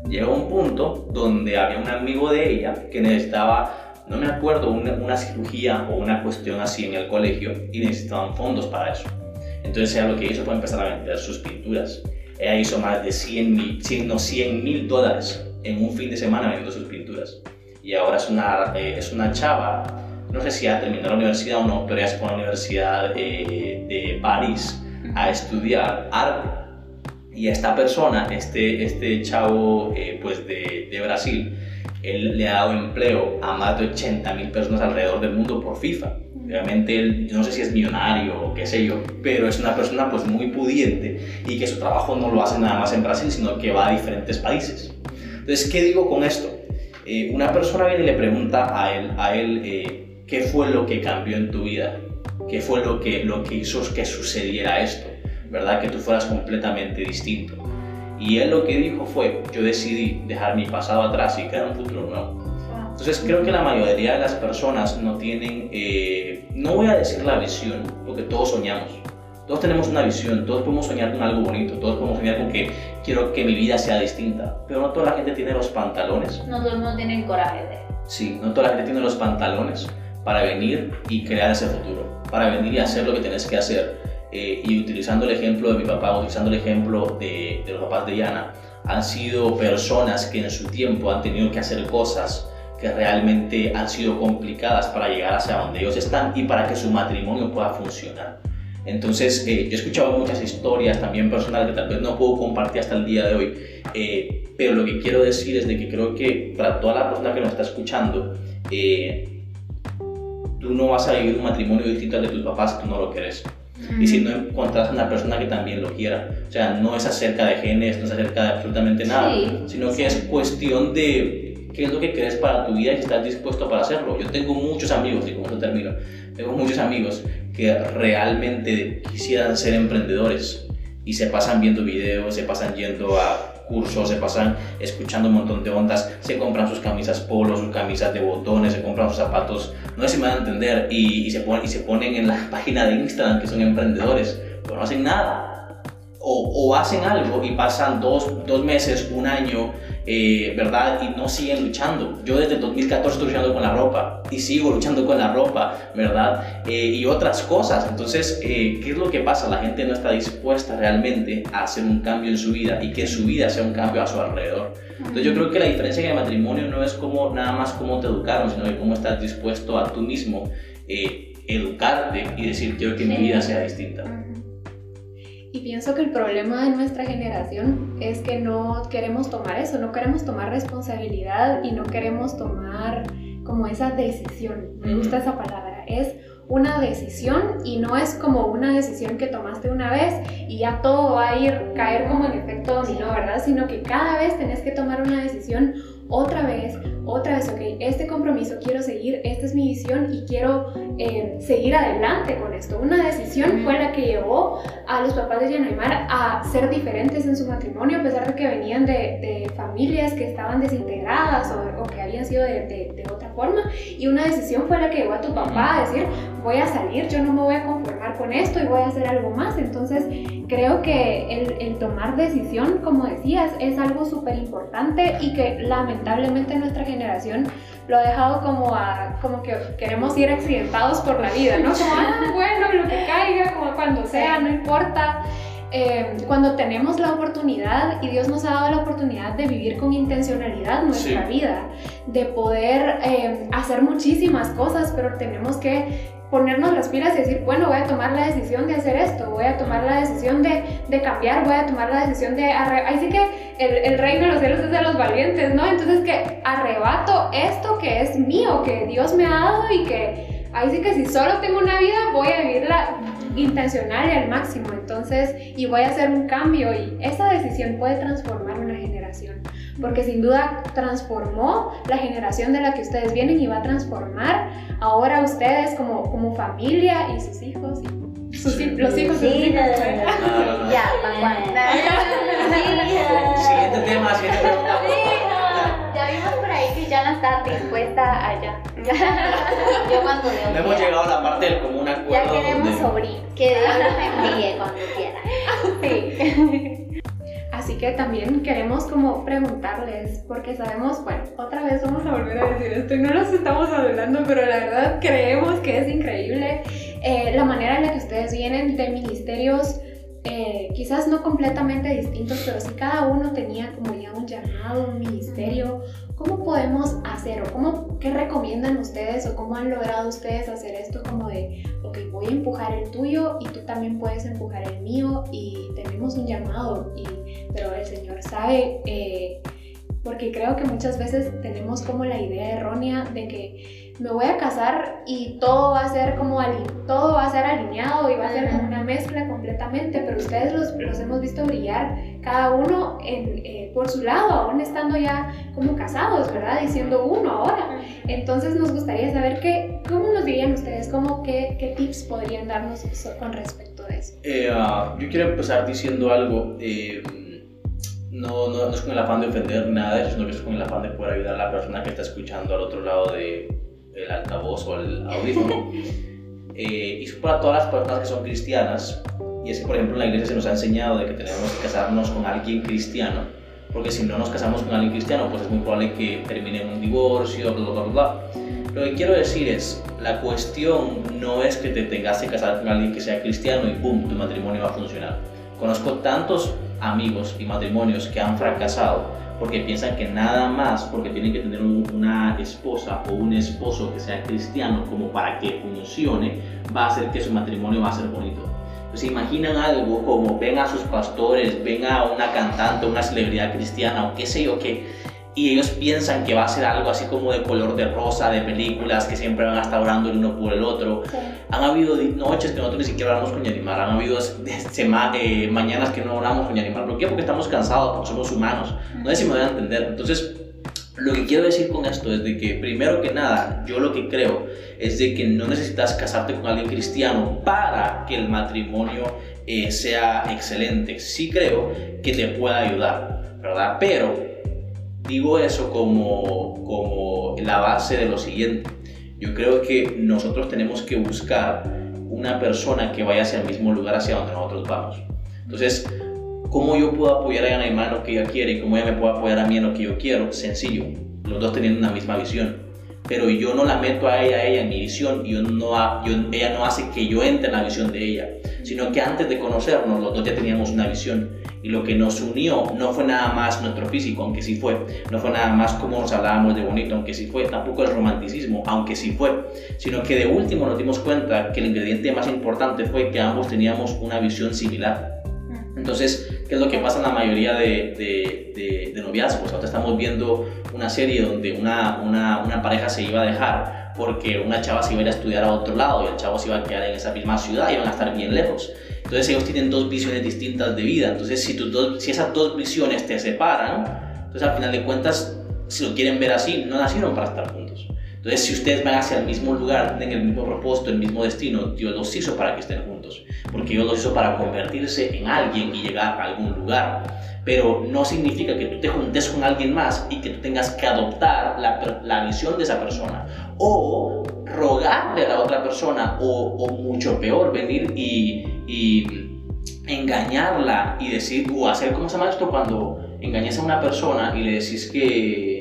Speaker 3: Llega un punto donde había un amigo de ella que necesitaba, no me acuerdo, una, cirugía o una cuestión así en el colegio y necesitaban fondos para eso. Entonces ella lo que hizo fue empezar a vender sus pinturas. Ella hizo más de 100 mil, 100 mil dólares en un fin de semana vendiendo sus pinturas. Y ahora es una, eh, es una chava, no sé si ha terminado la universidad o no, pero ella es por la Universidad eh, de París a estudiar arte. Y esta persona, este, este chavo eh, pues de, de, Brasil, él le ha dado empleo a más de 80 mil personas alrededor del mundo por FIFA. Realmente él, yo no sé si es millonario o qué sé yo, pero es una persona pues muy pudiente y que su trabajo no lo hace nada más en Brasil, sino que va a diferentes países. Entonces, ¿qué digo con esto? Eh, una persona viene y le pregunta a él, a él eh, qué fue lo que cambió en tu vida qué fue lo que, lo que hizo que sucediera esto, ¿verdad? Que tú fueras completamente distinto. Y él lo que dijo fue, yo decidí dejar mi pasado atrás y crear un futuro nuevo. Entonces creo que la mayoría de las personas no tienen, eh, no voy a decir la visión, porque todos soñamos. Todos tenemos una visión, todos podemos soñar con algo bonito, todos podemos soñar con que quiero que mi vida sea distinta, pero no toda la gente tiene los pantalones.
Speaker 4: No todos no tienen coraje de...
Speaker 3: Sí, no toda la gente tiene los pantalones para venir y crear ese futuro, para venir y hacer lo que tienes que hacer. Eh, y utilizando el ejemplo de mi papá, utilizando el ejemplo de, de los papás de Yana, han sido personas que en su tiempo han tenido que hacer cosas que realmente han sido complicadas para llegar hacia donde ellos están y para que su matrimonio pueda funcionar. Entonces, eh, yo he escuchado muchas historias también personales que tal vez no puedo compartir hasta el día de hoy, eh, pero lo que quiero decir es de que creo que para toda la persona que nos está escuchando, eh, tú no vas a vivir un matrimonio distinto al de tus papás tú no lo quieres. Y si no encuentras a una persona que también lo quiera. O sea, no es acerca de genes, no es acerca de absolutamente nada, sino que es cuestión de qué es lo que quieres para tu vida y si estás dispuesto para hacerlo. Yo tengo muchos amigos, y como esto termino, tengo muchos amigos que realmente quisieran ser emprendedores y se pasan viendo videos, se pasan yendo a cursos, se pasan escuchando un montón de ondas, se compran sus camisas polo, sus camisas de botones, se compran sus zapatos, no sé si me van a entender, y, se, ponen, y se ponen en la página de Instagram que son emprendedores, pero no hacen nada. O, o hacen algo y pasan dos, dos meses, un año eh, ¿verdad? Y no siguen luchando. Yo desde 2014 estoy luchando con la ropa y sigo luchando con la ropa, ¿verdad? Eh, y otras cosas. Entonces, eh, ¿qué es lo que pasa? La gente no está dispuesta realmente a hacer un cambio en su vida y que su vida sea un cambio a su alrededor. Entonces, yo creo que la diferencia en el matrimonio no es como nada más cómo te educaron, sino cómo estás dispuesto a tú mismo educarte y decir, quiero que mi vida sea distinta.
Speaker 1: Y pienso que el problema de nuestra generación es que no queremos tomar eso, no queremos tomar responsabilidad y no queremos tomar como esa decisión. Me gusta esa palabra, es una decisión y no es como una decisión que tomaste una vez y ya todo va a ir caer como en efecto dominó, ¿verdad? Sino que cada vez tenés que tomar una decisión otra vez, otra vez, ok, este compromiso quiero seguir, esta es mi visión y quiero eh, seguir adelante con esto. Una decisión fue la que llevó a los papás de Yanaymar a ser diferentes en su matrimonio, a pesar de que venían de, familias que estaban desintegradas o, que habían sido de, de, otra forma. Y una decisión fue la que llevó a tu papá a decir, voy a salir, yo no me voy a conformar con esto y voy a hacer algo más. Entonces, creo que el, el tomar decisión, como decías, es algo súper importante y que lamentablemente nuestra generación lo ha dejado como a, como que queremos ir accidentados por la vida, ¿no? Como, ah, bueno, lo que caiga, como cuando sea, no importa. Eh, cuando tenemos la oportunidad, y Dios nos ha dado la oportunidad de vivir con intencionalidad nuestra vida, de poder eh, hacer muchísimas cosas, pero tenemos que ponernos las pilas y decir, bueno, voy a tomar la decisión de hacer esto, voy a tomar la decisión de, de cambiar, voy a tomar la decisión de... Ahí sí que el, el, reino de los cielos es de los valientes, ¿no? Entonces que arrebato esto que es mío, que Dios me ha dado y que ahí sí que si solo tengo una vida, voy a vivirla intencional y al máximo. Entonces, y voy a hacer un cambio y esa decisión puede transformar una generación porque sin duda transformó la generación de la que ustedes vienen y va a transformar ahora ustedes como, como familia y sus hijos y sus, los hijos sí,
Speaker 4: Ya,
Speaker 3: Siguiente tema, siguiente pregunta.
Speaker 2: Ya vimos por ahí que ya no está dispuesta allá.
Speaker 4: Yo cuando veo.
Speaker 3: No hemos llegado a la parte del común acuerdo.
Speaker 2: Ya queremos sobrino.
Speaker 4: Que Dios nos envíe cuando quiera.
Speaker 1: Sí. Así que también queremos como preguntarles, porque sabemos, bueno, otra vez vamos a volver a decir esto y no nos estamos hablando, pero la verdad creemos que es increíble eh, la manera en la que ustedes vienen de ministerios eh, quizás no completamente distintos, pero si cada uno tenía como ya un llamado, un ministerio, ¿cómo podemos hacer o cómo, qué recomiendan ustedes o cómo han logrado ustedes hacer esto como de, ok, voy a empujar el tuyo y tú también puedes empujar el mío y tenemos un llamado, y, pero el Señor sabe, eh, porque creo que muchas veces tenemos como la idea errónea de que me voy a casar y todo va a ser como todo va a ser alineado y va a ser como una mezcla completamente, pero ustedes los, los hemos visto brillar cada uno en, eh, por su lado, aún estando ya como casados, ¿verdad? Diciendo uno ahora. Entonces nos gustaría saber qué, cómo nos dirían ustedes, cómo, qué, qué tips podrían darnos con respecto a eso.
Speaker 3: Eh, ah, yo quiero empezar diciendo algo. Eh, no, no, no, es con el afán de ofender nada de eso, sino que es con el afán de poder ayudar a la persona que está escuchando al otro lado de, el altavoz o el audífono. eh, y para todas las personas que son cristianas. Y es que, por ejemplo, en la iglesia se nos ha enseñado de que tenemos que casarnos con alguien cristiano, porque si no nos casamos con alguien cristiano, pues es muy probable que termine en un divorcio, bla, bla, bla, Lo que quiero decir es, la cuestión no es que te tengas que casar con alguien que sea cristiano y pum, tu matrimonio va a funcionar. Conozco tantos amigos y matrimonios que han fracasado porque piensan que nada más porque tienen que tener una esposa o un esposo que sea cristiano como para que funcione, va a hacer que su matrimonio va a ser bonito. Pues imaginan algo como ven a sus pastores, ven a una cantante, una celebridad cristiana o qué sé yo qué, y ellos piensan que va a ser algo así como de color de rosa, de películas, que siempre van a estar orando el uno por el otro. Han habido noches que nosotros ni siquiera oramos con Yanimar, han habido eh, mañanas que no oramos con Yanimar. ¿Por qué? Porque estamos cansados, porque somos humanos. No sé si me voy a entender. Entonces, lo que quiero decir con esto es de que, primero que nada, yo lo que creo es de que no necesitas casarte con alguien cristiano para que el matrimonio eh, sea excelente. Sí creo que te pueda ayudar, ¿verdad? Pero digo eso como, como la base de lo siguiente. Yo creo que nosotros tenemos que buscar una persona que vaya hacia el mismo lugar hacia donde nosotros vamos. Entonces, ¿cómo yo puedo apoyar a Ana en lo que ella quiere y cómo ella me puede apoyar a mí en lo que yo quiero? Sencillo, los dos teniendo una misma visión. Pero yo no la meto a ella, a ella en mi visión yo no, yo, ella no hace que yo entre en la visión de ella, sino que antes de conocernos los dos ya teníamos una visión y lo que nos unió no fue nada más nuestro físico, aunque sí fue, no fue nada más como nos hablábamos de bonito, aunque sí fue, tampoco el romanticismo, aunque sí fue, sino que de último nos dimos cuenta que el ingrediente más importante fue que ambos teníamos una visión similar. Entonces, ¿qué es lo que pasa en la mayoría de, de, de, noviazgos? Ahora estamos viendo una serie donde una, una, una pareja se iba a dejar porque una chava se iba a ir a estudiar a otro lado y el chavo se iba a quedar en esa misma ciudad y iban a estar bien lejos. Entonces ellos tienen dos visiones distintas de vida. Entonces si, tus dos, si esas dos visiones te separan, entonces al final de cuentas, si lo quieren ver así, no nacieron para estar juntos. Entonces si ustedes van hacia el mismo lugar, tienen el mismo propósito, el mismo destino, Dios los hizo para que estén juntos. Porque Dios los hizo para convertirse en alguien y llegar a algún lugar pero no significa que tú te juntes con alguien más y que tú tengas que adoptar la, la visión de esa persona o rogarle a la otra persona o, o mucho peor venir y, y, engañarla y decir o hacer como se llama esto cuando engañas a una persona y le decís que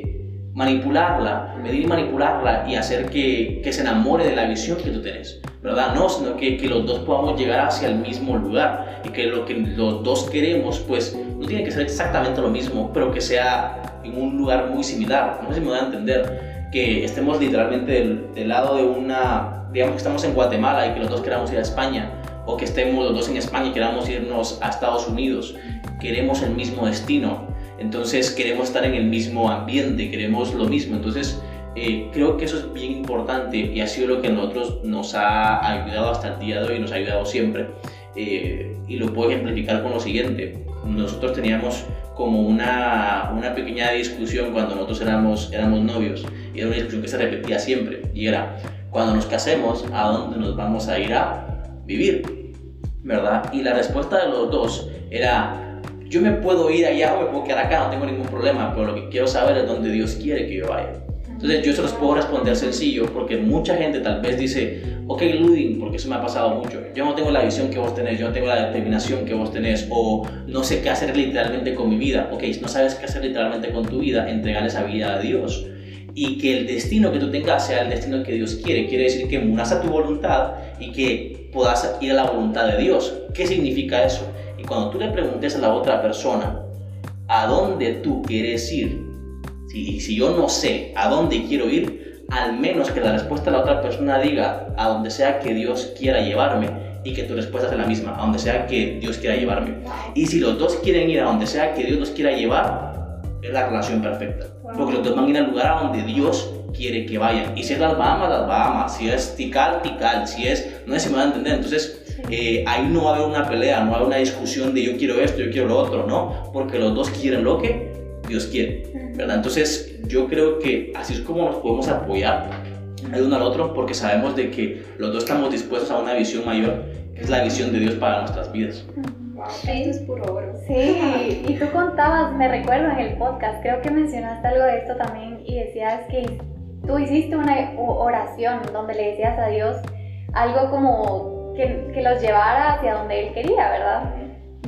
Speaker 3: manipularla, venir y manipularla y hacer que, que se enamore de la visión que tú tenés. ¿verdad? No, sino que, que, los dos podamos llegar hacia el mismo lugar y que lo que los dos queremos, pues no tiene que ser exactamente lo mismo, pero que sea en un lugar muy similar. No sé si me voy a entender, que estemos literalmente del, lado de una, digamos que estamos en Guatemala y que los dos queramos ir a España, o que estemos los dos en España y queramos irnos a Estados Unidos. Queremos el mismo destino, entonces queremos estar en el mismo ambiente, queremos lo mismo. Entonces, eh, creo que eso es bien importante y ha sido lo que a nosotros nos ha ayudado hasta el día de hoy, nos ha ayudado siempre. Eh, y lo puedo ejemplificar con lo siguiente. Nosotros teníamos como una, una pequeña discusión cuando nosotros éramos, éramos novios y era una discusión que se repetía siempre y era, cuando nos casemos, ¿a dónde nos vamos a ir a vivir? ¿Verdad? Y la respuesta de los dos era, yo me puedo ir allá o me puedo quedar acá, no tengo ningún problema, pero lo que quiero saber es dónde Dios quiere que yo vaya. Entonces yo se los puedo responder sencillo porque mucha gente tal vez dice, ok Ludin, porque eso me ha pasado mucho, yo no tengo la visión que vos tenés, yo no tengo la determinación que vos tenés o no sé qué hacer literalmente con mi vida. Ok, no sabes qué hacer literalmente con tu vida, entregar esa vida a Dios. Y que el destino que tú tengas sea el destino que Dios quiere. Quiere decir que muras a tu voluntad y que puedas ir a la voluntad de Dios. ¿Qué significa eso? Y cuando tú le preguntes a la otra persona, ¿a dónde tú quieres ir? Si, si yo no sé a dónde quiero ir, al menos que la respuesta de la otra persona diga a donde sea que Dios quiera llevarme y que tu respuesta sea la misma, a donde sea que Dios quiera llevarme. Y si los dos quieren ir a donde sea que Dios los quiera llevar, es la relación perfecta. Porque los dos van a ir al lugar a donde Dios quiere que vayan. Y si es las Bahamas, las Bahamas. Si es Tikal, Tikal. Si es, no sé si me van a entender. Entonces, eh, ahí no va a haber una pelea, no va a haber una discusión de yo quiero esto, yo quiero lo otro, ¿no? Porque los dos quieren lo que Dios quiere, ¿verdad? Entonces yo creo que así es como nos podemos apoyar el uno al otro porque sabemos de que los dos estamos dispuestos a una visión mayor, que es la visión de Dios para nuestras vidas.
Speaker 1: Wow, esto es puro oro.
Speaker 2: Sí, y tú contabas, me recuerdo en el podcast, creo que mencionaste algo de esto también y decías que tú hiciste una oración donde le decías a Dios algo como que, que los llevara hacia donde Él quería, ¿verdad?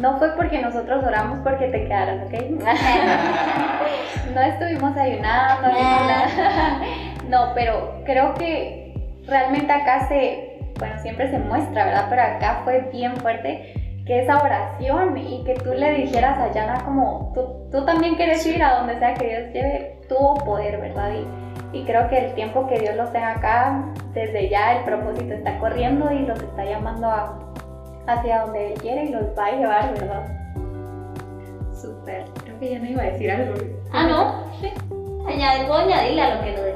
Speaker 2: No fue porque nosotros oramos porque te quedaras, ¿ok? no estuvimos ayunando, no, pero creo que realmente acá se, bueno, siempre se muestra, ¿verdad? Pero acá fue bien fuerte que esa oración y que tú le dijeras a Yana como, tú, tú también quieres ir a donde sea que Dios lleve, tuvo poder, ¿verdad? Y, y creo que el tiempo que Dios los tenga acá, desde ya el propósito está corriendo y los está llamando a hacia donde Él quiere y los va a llevar, ¿verdad?
Speaker 1: Súper. Creo que ya no iba a decir algo.
Speaker 4: Ah, no, sí. Puedo añadirle a lo que lo.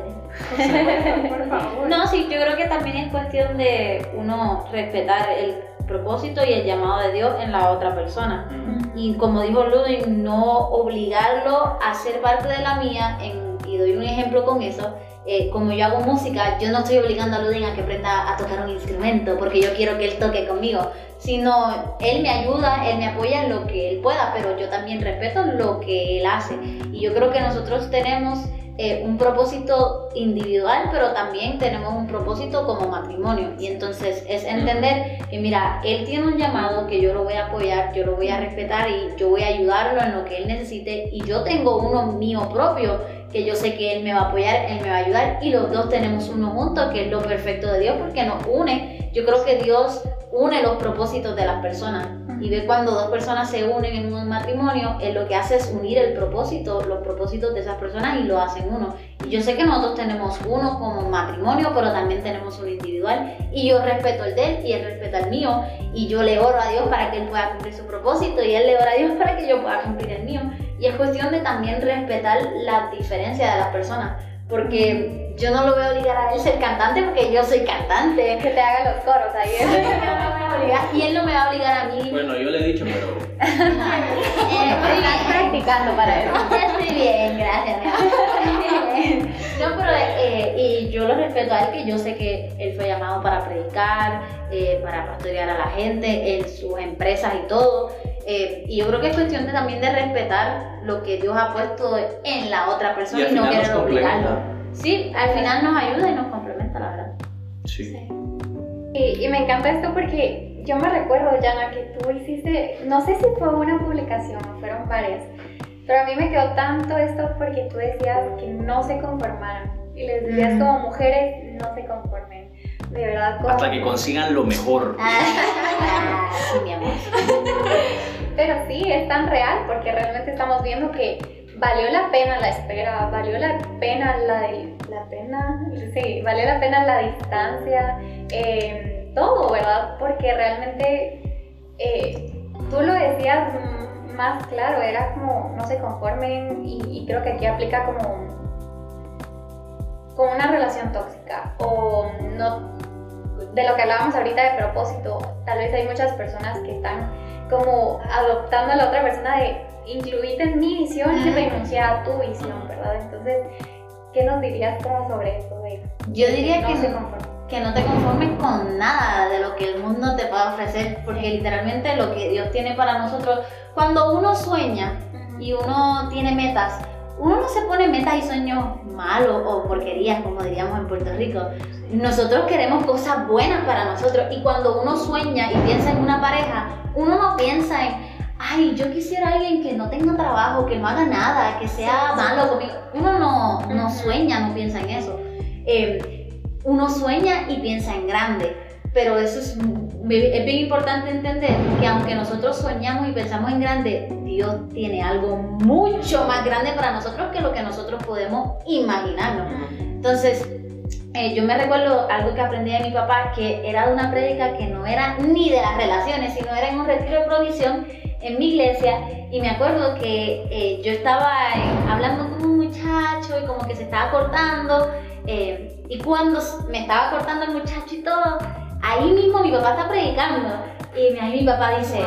Speaker 1: Por favor.
Speaker 4: No, sí, yo creo que también es cuestión de uno respetar el propósito y el llamado de Dios en la otra persona. Y como dijo Ludwig, no obligarlo a ser parte de la mía, en, y doy un ejemplo con eso, eh, como yo hago música, yo no estoy obligando a Ludin a que aprenda a tocar un instrumento porque yo quiero que él toque conmigo, sino él me ayuda, él me apoya en lo que él pueda, pero yo también respeto lo que él hace. Y yo creo que nosotros tenemos eh, un propósito individual, pero también tenemos un propósito como matrimonio. Y entonces es entender que, mira, él tiene un llamado que yo lo voy a apoyar, yo lo voy a respetar y yo voy a ayudarlo en lo que él necesite. Y yo tengo uno mío propio que yo sé que Él me va a apoyar, Él me va a ayudar y los dos tenemos uno junto, que es lo perfecto de Dios porque nos une. Yo creo que Dios une los propósitos de las personas y ve cuando dos personas se unen en un matrimonio, Él lo que hace es unir el propósito, los propósitos de esas personas y lo hacen uno. Y yo sé que nosotros tenemos uno como matrimonio, pero también tenemos uno individual y yo respeto el de Él y Él respeta el mío y yo le oro a Dios para que Él pueda cumplir su propósito y Él le ora a Dios para que yo pueda cumplir el mío. Y es cuestión de también respetar la diferencia de las personas. porque yo no lo voy a obligar a él ser cantante porque yo soy cantante.
Speaker 2: Que te haga los coros ahí.
Speaker 4: y él no me va a obligar a mí.
Speaker 3: Bueno, yo le he dicho, pero.
Speaker 2: eh, Estás practicando para eso.
Speaker 4: Ya estoy bien, gracias. no, pero eh, y yo lo respeto a él, que yo sé que él fue llamado para predicar, eh, para pastorear a la gente en sus empresas y todo. Eh, y yo creo que es cuestión de, también de respetar lo que Dios ha puesto en la otra persona y, no querer obligarlo. Sí, al final nos ayuda y nos complementa, la verdad.
Speaker 3: Sí.
Speaker 2: Y, y, me encanta esto porque yo me recuerdo, Jana, que tú hiciste, no sé si fue una publicación o fueron varias, pero a mí me quedó tanto esto porque tú decías que no se conformaran. Y les decías como mujeres, no se conformen. De verdad. Como...
Speaker 3: Hasta que consigan lo mejor.
Speaker 4: Ah, sí, mi amor.
Speaker 2: Pero sí, es tan real porque realmente estamos viendo que valió la pena la espera, valió la pena la, la pena, sí, valió la pena la distancia, eh, todo, ¿verdad? Porque realmente eh, tú lo decías más claro, era como no se conformen y, y creo que aquí aplica como con una relación tóxica o no de lo que hablábamos ahorita de propósito, tal vez hay muchas personas que están como adoptando a la otra persona de incluirte en mi visión y renunciar a tu visión, ¿verdad? Entonces, ¿qué nos dirías como sobre eso?
Speaker 4: Yo diría que, no que no te conformes con nada de lo que el mundo te pueda ofrecer, porque literalmente lo que Dios tiene para nosotros, cuando uno sueña y uno tiene metas, uno no se pone metas y sueños malos o porquerías, como diríamos en Puerto Rico. Nosotros queremos cosas buenas para nosotros y cuando uno sueña y piensa en una pareja, uno no piensa en, ay, yo quisiera alguien que no tenga trabajo, que no haga nada, que sea malo conmigo. Uno no, no sueña, no piensa en eso. Eh, uno sueña y piensa en grande, pero eso es, es bien importante entender que aunque nosotros soñamos y pensamos en grande, Dios tiene algo mucho más grande para nosotros que lo que nosotros podemos imaginarnos. Entonces, eh, yo me recuerdo algo que aprendí de mi papá, que era de una prédica que no era ni de las relaciones, sino era en un retiro de provisión en mi iglesia. Y me acuerdo que eh, yo estaba eh, hablando con un muchacho y como que se estaba cortando. y cuando me estaba cortando el muchacho y todo, ahí mismo mi papá está predicando. Y ahí mi papá dice,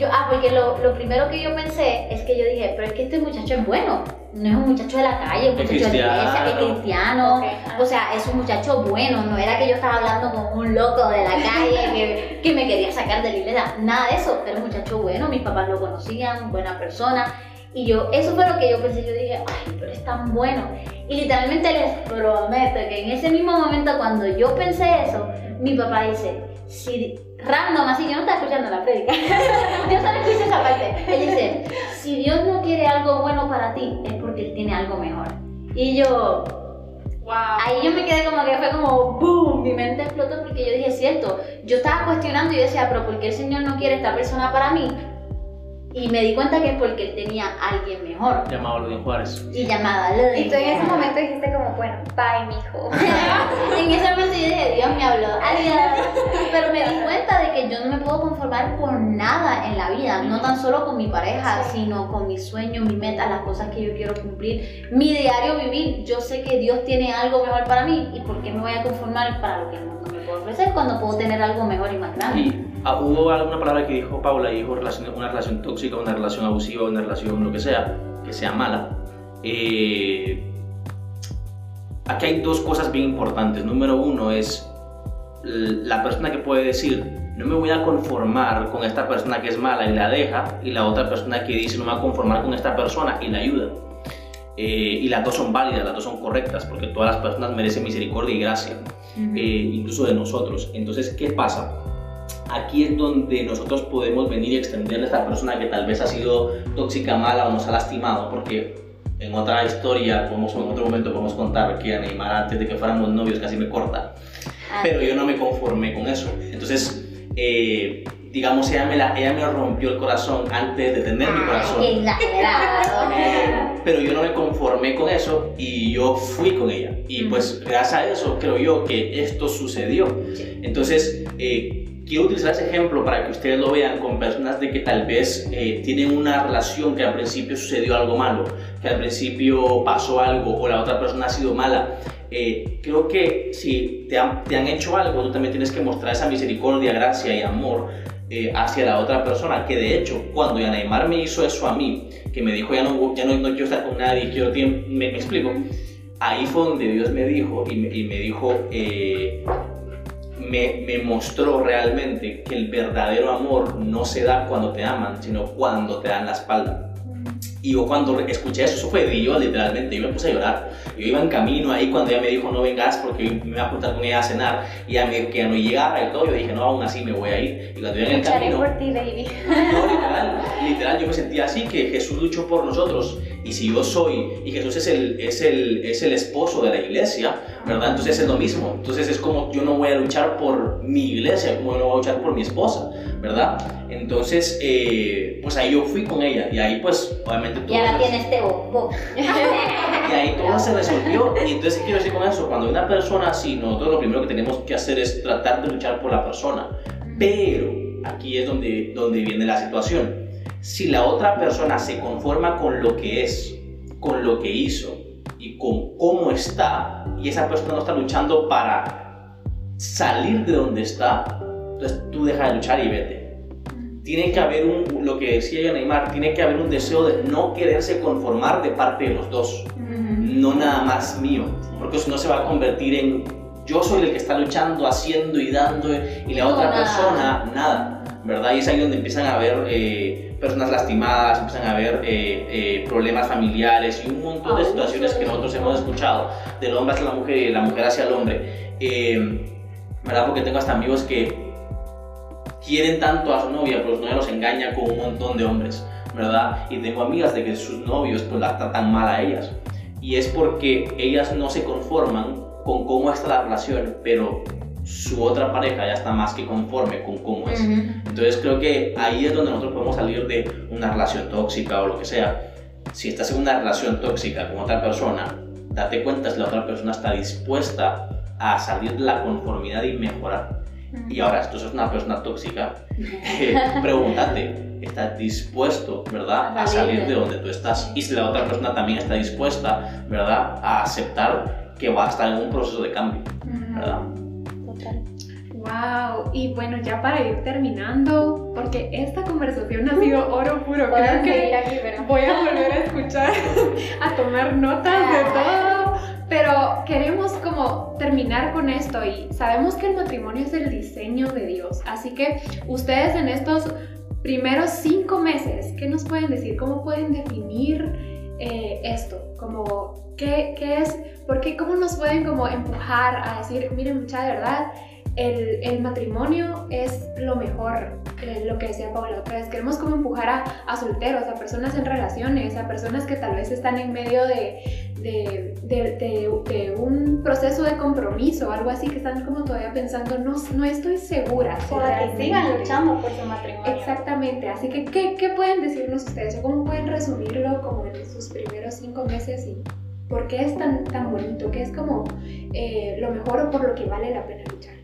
Speaker 4: yo, ah, porque lo, lo, primero que yo pensé es que yo dije, pero es que este muchacho es bueno, no es un muchacho de la calle, un muchacho de la iglesia, es cristiano, o sea, es un muchacho bueno, no era que yo estaba hablando con un loco de la calle que, que me quería sacar de la iglesia, nada de eso, era un muchacho bueno, mis papás lo conocían, buena persona, y yo, eso fue lo que yo pensé, yo dije, ay, pero es tan bueno. Y literalmente les prometo que en ese mismo momento cuando yo pensé eso, mi papá dice, si random, así yo no estaba escuchando la prédica. Dios solo escucha esa parte. Él dice, si Dios no quiere algo bueno para ti, es porque Él tiene algo mejor. Y yo, wow. ahí yo me quedé como que fue como, boom, mi mente explotó porque yo dije, cierto, yo estaba cuestionando y yo decía, pero ¿por qué el Señor no quiere esta persona para mí? Y me di cuenta que es porque él tenía a alguien mejor.
Speaker 3: Llamado Ludin Juárez.
Speaker 4: Y llamada Ludin.
Speaker 2: Y tú en ese momento dijiste como, bueno, bye, mijo.
Speaker 4: en ese momento yo dije, Dios me habló. Adiós. Pero me di cuenta de que yo no me puedo conformar con nada en la vida. No tan solo con mi pareja, sino con mis sueños, mis metas, las cosas que yo quiero cumplir. Mi diario vivir. Yo sé que Dios tiene algo mejor para mí. ¿Y por qué me voy a conformar para lo que no me puedo ofrecer cuando puedo tener algo mejor y más grande?
Speaker 3: Ah, hubo alguna palabra que dijo Paula, dijo relación, una relación tóxica, una relación abusiva, una relación lo que sea, que sea mala. Eh, aquí hay dos cosas bien importantes. Número uno es la persona que puede decir, no me voy a conformar con esta persona que es mala y la deja, y la otra persona que dice, no me voy a conformar con esta persona y la ayuda. Eh, y las dos son válidas, las dos son correctas, porque todas las personas merecen misericordia y gracia, eh, incluso de nosotros. Entonces, ¿qué pasa? Aquí es donde nosotros podemos venir y extenderle a esta persona que tal vez ha sido tóxica, mala o nos ha lastimado, porque en otra historia, podemos, en otro momento podemos contar que a Neymar antes de que fuéramos novios casi me corta, ah. pero yo no me conformé con eso. Entonces, eh, digamos, ella me, la, ella me rompió el corazón antes de tener mi corazón. Pero yo no me conformé con eso y yo fui con ella. Y pues gracias a eso creo yo que esto sucedió. Entonces, eh, quiero utilizar ese ejemplo para que ustedes lo vean con personas de que tal vez eh, tienen una relación que al principio sucedió algo malo, que al principio pasó algo o la otra persona ha sido mala. Eh, creo que si te han, te han, hecho algo, tú también tienes que mostrar esa misericordia, gracia y amor eh, hacia la otra persona. Que de hecho, cuando Neymar me hizo eso a mí, que me dijo ya no, ya no, no quiero estar con nadie, quiero tiempo, me, explico. Ahí fue donde Dios me dijo y me, y me dijo, me, me, mostró realmente que el verdadero amor no se da cuando te aman, sino cuando te dan la espalda. Y yo cuando escuché eso, eso fue Dios literalmente, yo me puse a llorar. Yo iba en camino ahí cuando ella me dijo no vengas porque me iba a juntar con ella a cenar y a mí que no llegara y todo, yo dije no, aún así me voy a ir. Y cuando iba en el camino...
Speaker 2: por ti, baby.
Speaker 3: No, literal, literal, yo me sentía así, que Jesús luchó por nosotros y si yo soy, y Jesús es el, es el, es el esposo de la iglesia, ¿verdad? Entonces es lo mismo. Entonces es como yo no voy a luchar por mi iglesia, como yo no voy a luchar por mi esposa, ¿verdad? Entonces, eh, pues ahí yo fui con ella y ahí pues obviamente
Speaker 4: todo... Y ahora tiene este bombo.
Speaker 3: y ahí todo se resolvió. Y entonces, ¿qué quiero decir con eso? Cuando una persona así, nosotros lo primero que tenemos que hacer es tratar de luchar por la persona. Pero aquí es donde, donde viene la situación. Si la otra persona se conforma con lo que es, con lo que hizo y con cómo está, y esa persona no está luchando para salir de donde está, entonces tú deja de luchar y vete. Tiene que haber un, lo que decía Neymar, tiene que haber un deseo de no quererse conformar de parte de los dos, no nada más mío, porque eso no se va a convertir en yo soy el que está luchando, haciendo y dando, y la otra persona nada, ¿verdad? Y es ahí donde empiezan a haber eh, personas lastimadas, empiezan a haber eh, eh, problemas familiares y un montón de situaciones que nosotros hemos escuchado, del hombre hacia la mujer y de la mujer hacia el hombre, ¿verdad? Porque tengo hasta amigos que quieren tanto a su novia, pero su novia los engaña con un montón de hombres, ¿verdad? Y tengo amigas de que sus novios pues las tratan mal a ellas. Y es porque ellas no se conforman con cómo está la relación, pero su otra pareja ya está más que conforme con cómo es. Entonces creo que ahí es donde nosotros podemos salir de una relación tóxica o lo que sea. Si estás en una relación tóxica con otra persona, date cuenta si la otra persona está dispuesta a salir de la conformidad y mejorar. Y ahora, si tú sos una persona tóxica, eh, pregúntate, ¿estás dispuesto, verdad, a salir de donde tú estás? Y si la otra persona también está dispuesta, ¿verdad?, a aceptar que va a estar en un proceso de cambio, ¿verdad?
Speaker 1: Wow, y bueno, ya para ir terminando, porque esta conversación ha sido oro puro, creo que aquí, pero... voy a volver a escuchar, a tomar notas de todo pero queremos como terminar con esto y sabemos que el matrimonio es el diseño de Dios. Así que ustedes en estos primeros cinco meses, ¿qué nos pueden decir? ¿Cómo pueden definir eh, esto? Como, ¿qué, ¿qué, es? ¿Por qué? ¿Cómo nos pueden como empujar a decir, miren, mucha de verdad, el, el, matrimonio es lo mejor, eh, lo que decía Paula otra vez. Queremos como empujar a, a, solteros, a personas en relaciones, a personas que tal vez están en medio de, de, de, un proceso de compromiso, algo así, que están como todavía pensando, no, no estoy segura.
Speaker 2: O que sigan luchando por su matrimonio.
Speaker 1: Exactamente, así que ¿qué, ¿qué, pueden decirnos ustedes? ¿O cómo pueden resumirlo como en sus primeros cinco meses y por qué es tan, tan bonito? ¿Qué es como eh, lo mejor o por lo que vale la pena luchar?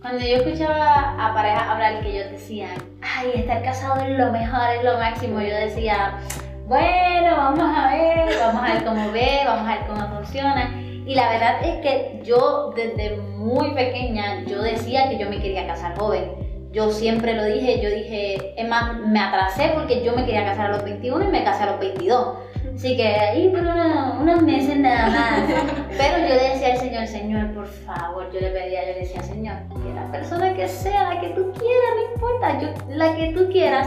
Speaker 4: Cuando yo escuchaba a parejas hablar que ellos decían, ay, estar casado es lo mejor, es lo máximo, yo decía, bueno, vamos a ver, vamos a ver cómo ve, vamos a ver cómo funciona. Y la verdad es que yo desde muy pequeña, yo decía que yo me quería casar joven. Yo siempre lo dije, yo dije, es más, me atrasé porque yo me quería casar a los 21 y me casé a los 22. Así que ahí por unos, meses nada más. Pero yo le decía al Señor, Señor, por favor, yo le pedía, yo le decía, Señor, que la persona que sea, la que tú quieras, no importa, yo, la que tú quieras,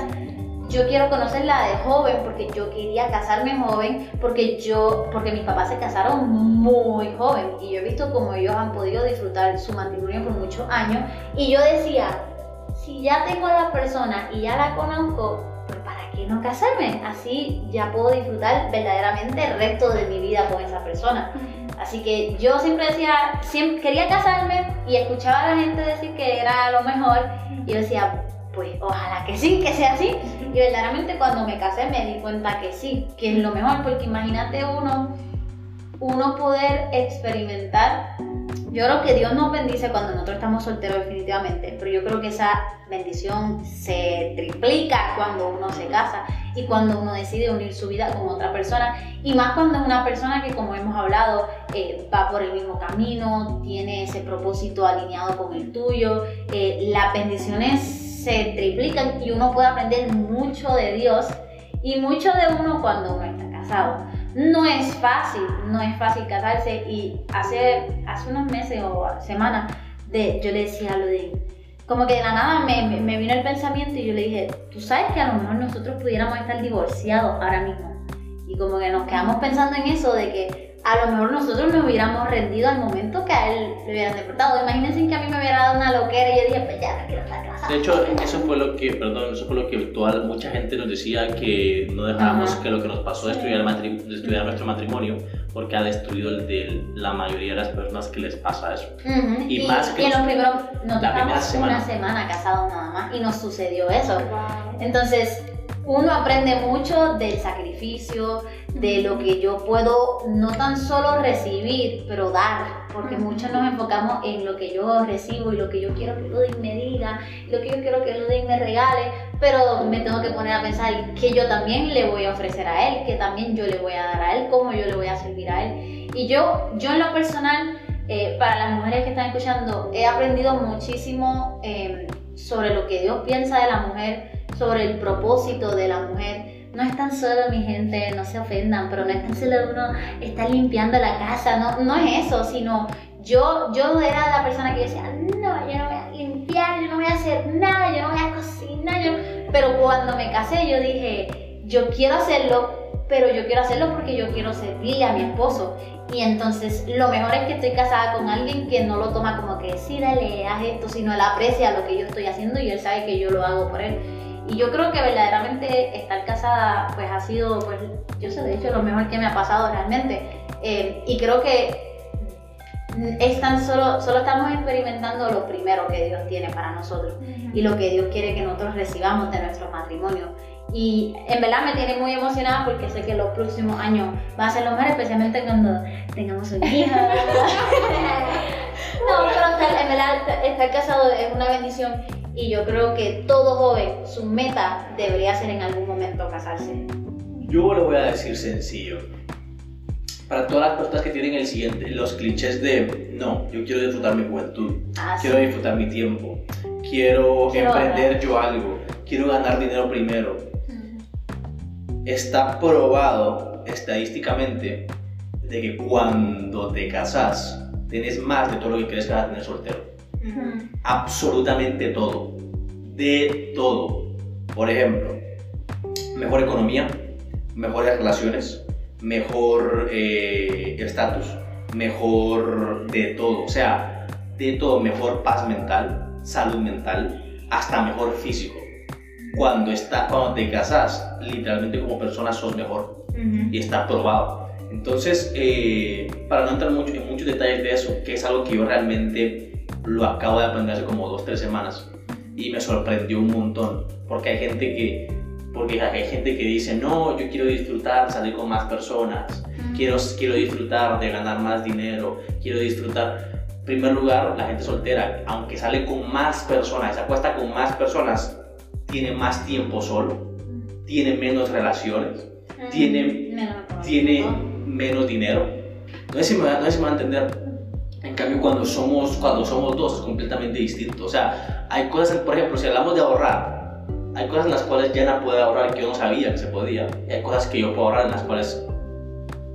Speaker 4: yo quiero conocerla de joven porque yo quería casarme joven porque yo porque mis papás se casaron muy joven y yo he visto cómo ellos han podido disfrutar su matrimonio por muchos años y yo decía si ya tengo a la persona y ya la conozco qué no casarme. Así ya puedo disfrutar verdaderamente el resto de mi vida con esa persona. Así que yo siempre decía siempre quería casarme y escuchaba a la gente decir que era lo mejor. Y yo decía pues ojalá que sí, que sea así. Y verdaderamente cuando me casé me di cuenta que sí, que es lo mejor, porque imagínate uno, uno poder experimentar Yo creo que Dios nos bendice cuando nosotros estamos solteros definitivamente, pero yo creo que esa bendición se triplica cuando uno se casa y cuando uno decide unir su vida con otra persona y más cuando es una persona que como hemos hablado eh, va por el mismo camino, tiene ese propósito alineado con el tuyo, eh, las bendiciones se triplican y uno puede aprender mucho de Dios y mucho de uno cuando uno está casado. No es fácil, no es fácil casarse y hace, hace unos meses o semanas de, yo le decía a Ludin, como que de la nada me, me, vino el pensamiento y yo le dije, tú sabes que a lo mejor nosotros pudiéramos estar divorciados ahora mismo. Y como que nos quedamos pensando en eso de que a lo mejor nosotros nos hubiéramos rendido al momento que a él le hubieran deportado. Imagínense que a mí me hubiera dado una loquera y yo dije, pues ya me quiero estar casada.
Speaker 3: De hecho, eso fue lo que, perdón, eso fue lo que toda, mucha gente nos decía que no dejáramos que lo que nos pasó destruyera, nuestro matrimonio porque ha destruido el de la mayoría de las personas que les pasa eso.
Speaker 4: y, más que... Y en los primeros, no tardamos una semana casados nada más y nos sucedió eso. Entonces, uno aprende mucho del sacrificio, de lo que yo puedo no tan solo recibir, pero dar, porque muchos nos enfocamos en lo que yo recibo y lo que yo quiero que Ludin me diga, lo que yo quiero que Ludin me regale, pero me tengo que poner a pensar que yo también le voy a ofrecer a él, que también yo le voy a dar a él, cómo yo le voy a servir a él. Y yo, yo en lo personal, eh, para las mujeres que están escuchando, he aprendido muchísimo eh, sobre lo que Dios piensa de la mujer sobre el propósito de la mujer. No es tan solo, mi gente, no se ofendan, pero no es tan solo uno estar limpiando la casa, no, no es eso, sino yo, yo era la persona que decía, no, yo no voy a limpiar, yo no voy a hacer nada, yo no voy a cocinar, yo... pero cuando me casé yo dije, yo quiero hacerlo, pero yo quiero hacerlo porque yo quiero servirle a mi esposo. Y entonces lo mejor es que estoy casada con alguien que no lo toma como que sí, dale, haz esto, sino él aprecia lo que yo estoy haciendo y él sabe que yo lo hago por él. Y yo creo que verdaderamente estar casada pues ha sido, pues yo sé de hecho lo mejor que me ha pasado realmente. Eh, y creo que es tan solo, solo estamos experimentando lo primero que Dios tiene para nosotros y lo que Dios quiere que nosotros recibamos de nuestro matrimonio. Y en verdad me tiene muy emocionada porque sé que los próximos años va a ser lo mejor, especialmente cuando tengamos un hijo. no, pero en verdad estar casado es una bendición y yo creo que todo joven, su meta debería ser en algún momento casarse.
Speaker 3: Yo lo voy a decir sencillo. Para todas las personas que tienen el siguiente, los clichés de no, yo quiero disfrutar mi juventud, ah, quiero disfrutar mi tiempo, quiero, emprender yo algo, quiero ganar dinero primero. Está probado estadísticamente de que cuando te casas, tienes más de todo lo que quieres que vas a tener soltero. Absolutamente todo. De todo. Por ejemplo, mejor economía, mejores relaciones, mejor eh, estatus, mejor de todo. O sea, de todo, mejor paz mental, salud mental, hasta mejor físico. Cuando, está, cuando te casas, literalmente como persona sos mejor. Y está probado. Entonces, eh, para no entrar mucho, en muchos detalles de eso, que es algo que yo realmente lo acabo de aprender hace como dos, tres semanas y me sorprendió un montón, porque hay gente que, porque hay gente que dice, no, yo quiero disfrutar, salir con más personas, quiero, quiero disfrutar de ganar más dinero, quiero disfrutar. En primer lugar, la gente soltera, aunque sale con más personas, se acuesta con más personas, tiene más tiempo solo, tiene menos relaciones, tiene, tiene menos dinero. No sé si me, no sé si me va a entender, en cambio, cuando somos, cuando somos dos es completamente distinto. O sea, hay cosas, por ejemplo, si hablamos de ahorrar, hay cosas en las cuales no puede ahorrar que yo no sabía que se podía. Y hay cosas que yo puedo ahorrar en las cuales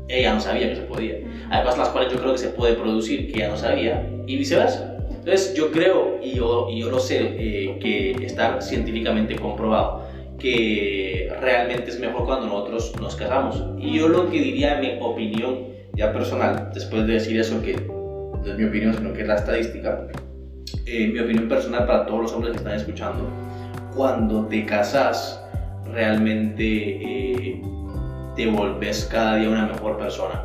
Speaker 3: ella no sabía que se podía. Hay cosas en las cuales yo creo que se puede producir que ella no sabía y viceversa. Entonces yo creo, y yo, y yo lo sé, eh, que está científicamente comprobado, que realmente es mejor cuando nosotros nos casamos. Y yo lo que diría, en mi opinión ya personal, después de decir eso, que no es mi opinión, sino que es la estadística, eh, mi opinión personal para todos los hombres que están escuchando, cuando te casas, realmente eh, te volves cada día una mejor persona.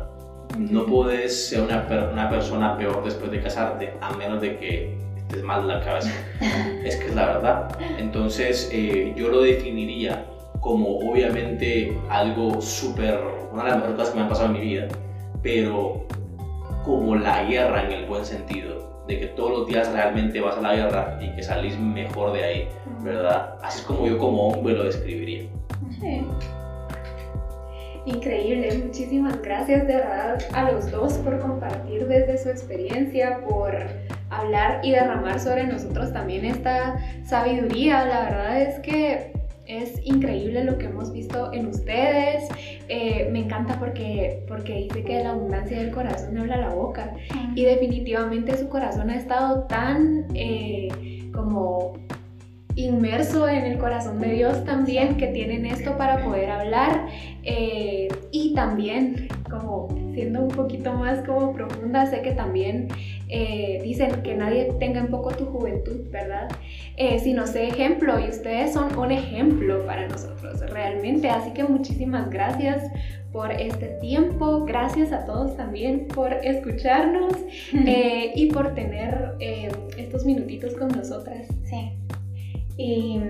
Speaker 3: No puedes ser una, una persona peor después de casarte, a menos de que estés mal de la cabeza. es que es la verdad. Entonces, eh, yo lo definiría como obviamente algo súper, una de las mejores cosas que me han pasado en mi vida, pero como la guerra en el buen sentido, de que todos los días realmente vas a la guerra y que salís mejor de ahí, ¿verdad? Así es como yo como hombre lo describiría. Sí.
Speaker 1: Increíble, muchísimas gracias de verdad a los dos por compartir desde su experiencia, por hablar y derramar sobre nosotros también esta sabiduría. La verdad es que es increíble lo que hemos visto en ustedes. Eh, me encanta porque, porque dice que la abundancia del corazón habla la boca. Y definitivamente su corazón ha estado tan eh, como inmerso en el corazón de Dios también, que tienen esto para poder hablar eh, y también como siendo un poquito más como profunda, sé que también eh, dicen que nadie tenga en poco tu juventud, ¿verdad? Eh, sino sé ejemplo y ustedes son un ejemplo para nosotros realmente, así que muchísimas gracias por este tiempo, gracias a todos también por escucharnos y por tener estos minutitos con nosotras.
Speaker 2: Sí. Y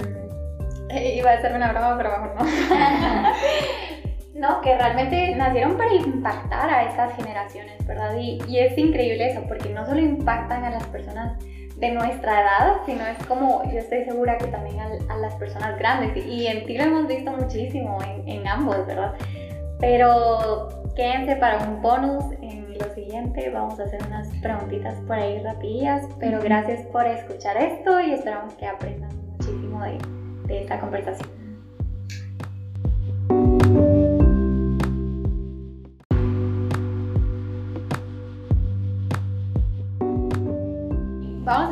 Speaker 2: eh, iba a ser una broma, pero mejor no. no, que realmente nacieron para impactar a estas generaciones, ¿verdad? Y, y, es increíble eso, porque no solo impactan a las personas de nuestra edad, sino es como, yo estoy segura que también a, a las personas grandes. Y en ti lo hemos visto muchísimo, en, en ambos, ¿verdad? Pero quédense para un bonus en lo siguiente. Vamos a hacer unas preguntitas por ahí rapidillas, pero gracias por escuchar esto y esperamos que aprendan muchísimo de, de esta conversación.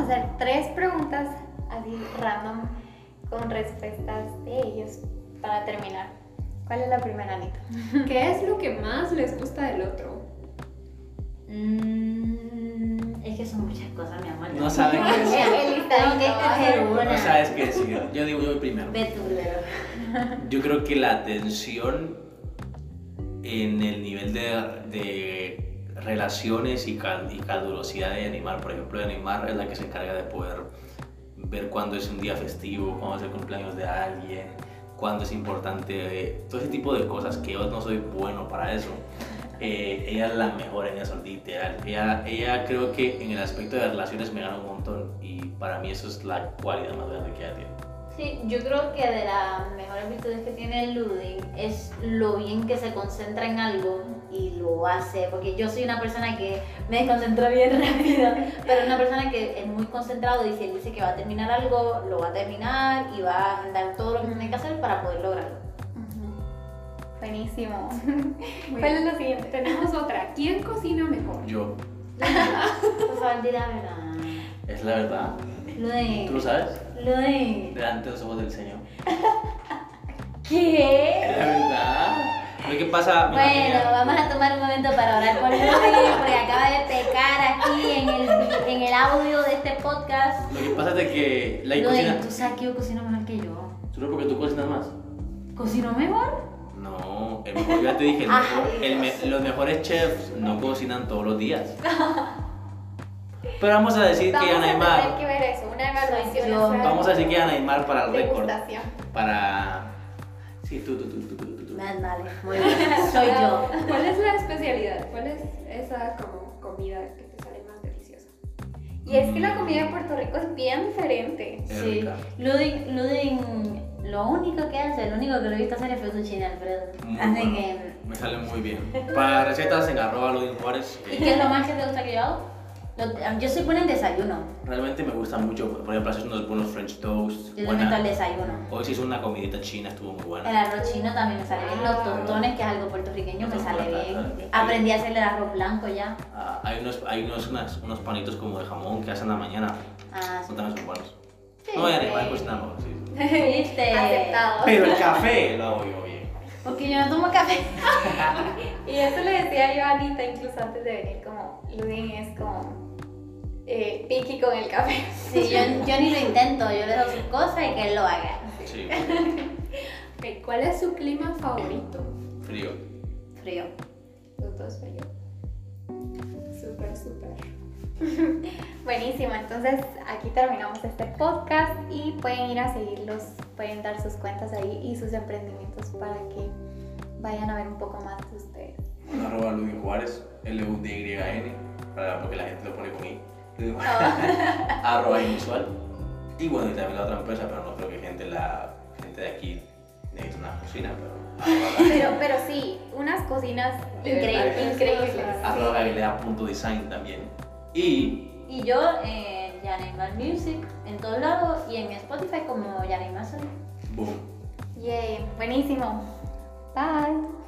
Speaker 2: A hacer tres preguntas así random con respuestas de ellos para terminar. ¿Cuál es la primera, Anita?
Speaker 1: ¿Qué es lo que más les gusta del otro?
Speaker 4: Mm, es que son muchas cosas, mi amor.
Speaker 3: No saben qué decir. No sabes qué decir. Yo digo yo primero. Yo creo que la atención en el nivel de, de relaciones y, cal, y calurosidad de animar, por ejemplo, animar es la que se encarga de poder ver cuándo es un día festivo, cuándo es el cumpleaños de alguien, cuándo es importante, todo ese tipo de cosas que yo no soy bueno para eso. Eh, ella es la mejor en eso, literal. Ella, ella creo que en el aspecto de relaciones me gana un montón y para mí eso es la cualidad más grande que ella tiene.
Speaker 4: Sí, yo creo que de las mejores virtudes que tiene Ludin es lo bien que se concentra en algo y lo hace, porque yo soy una persona que me desconcentra bien rápido, pero una persona que es muy concentrado y si él dice que va a terminar algo, lo va a terminar y va a dar todo lo que tiene que hacer para poder lograrlo.
Speaker 2: Buenísimo. ¿Cuál es lo siguiente?
Speaker 1: Tenemos otra. ¿Quién cocina mejor?
Speaker 3: Yo.
Speaker 4: Por favor, di la verdad.
Speaker 3: Es la verdad.
Speaker 4: Lo de...
Speaker 3: ¿Tú lo sabes?
Speaker 4: Lo de...
Speaker 3: Delante de los ojos del Señor.
Speaker 4: ¿Qué?
Speaker 3: Es la verdad. Lo que pasa.
Speaker 4: Bueno, vamos a tomar un momento para orar por Luis, porque acaba de pecar aquí en el, en el audio de este podcast.
Speaker 3: Lo que pasa es de que la
Speaker 4: cocina. Tú sabes que yo cocino mejor que yo.
Speaker 3: ¿Solo porque tú cocinas más?
Speaker 4: ¿Cocino mejor?
Speaker 3: No, el mejor, ya te dije, los mejores chefs no cocinan todos los días. Pero vamos a decir que Ana Aymar.
Speaker 2: que ver eso, una evaluación.
Speaker 3: Vamos a decir que Ana Aymar para el récord. Para. Sí, tú, tú, tú, tú, tú. tú.
Speaker 4: Dale, muy bien. Soy yo.
Speaker 1: ¿Cuál es la especialidad? ¿Cuál es esa como comida que te sale más deliciosa?
Speaker 2: Y es que la comida de Puerto Rico es bien diferente.
Speaker 4: sí. Ludin, Ludin lo único que hace, lo único que lo he visto hacer es fettuccine Alfredo. Así que.
Speaker 3: Me sale muy bien. Para recetas en arroba Ludin Juárez.
Speaker 4: ¿Y qué es lo más que te gusta que yo hago? Yo soy buena en desayuno.
Speaker 3: Realmente me gusta mucho, por ejemplo, hacer unos buenos French toast.
Speaker 4: Yo le meto al desayuno.
Speaker 3: Hoy se hizo una comidita china, estuvo muy buena.
Speaker 4: El arroz chino también me sale bien. Los ah, tostones, que es algo puertorriqueño, me sale bien. Aprendí a hacer el arroz blanco ya.
Speaker 3: Ah, hay unos, hay unos, unos panitos como de jamón que hacen a la mañana.
Speaker 4: Ah,
Speaker 3: sí. También son buenos. no voy a animar, pues nada, sí.
Speaker 4: ¿Viste?
Speaker 2: Aceptado.
Speaker 3: Pero el café lo hago yo bien.
Speaker 4: Porque yo no tomo café.
Speaker 2: y eso le decía yo a Anita incluso antes de venir, como Ludin es como eh, piqui con el café.
Speaker 4: Sí, yo, yo, ni lo intento, yo le doy sus cosas y que él lo haga.
Speaker 3: Sí.
Speaker 1: ¿Cuál es su clima favorito?
Speaker 3: Frío.
Speaker 4: Frío.
Speaker 1: Los dos frío. Súper, súper.
Speaker 2: Buenísimo, entonces aquí terminamos este podcast y pueden ir a seguirlos, pueden dar sus cuentas ahí y sus emprendimientos para que vayan a ver un poco más de ustedes.
Speaker 3: arroba Ludwig Juárez, L-U-D-Y-N, porque la gente lo pone con I. arroba inusual. Y bueno, y también la otra empresa, pero no creo que gente, la, gente de aquí necesite una cocina, pero...
Speaker 2: Pero, pero sí, unas cocinas increíbles. increíbles.
Speaker 3: Arroba punto design también. Y...
Speaker 4: Y yo en Yaneymar Music, en todos lados, y en Spotify como Yaneymar Boom.
Speaker 2: Yay, buenísimo. Bye.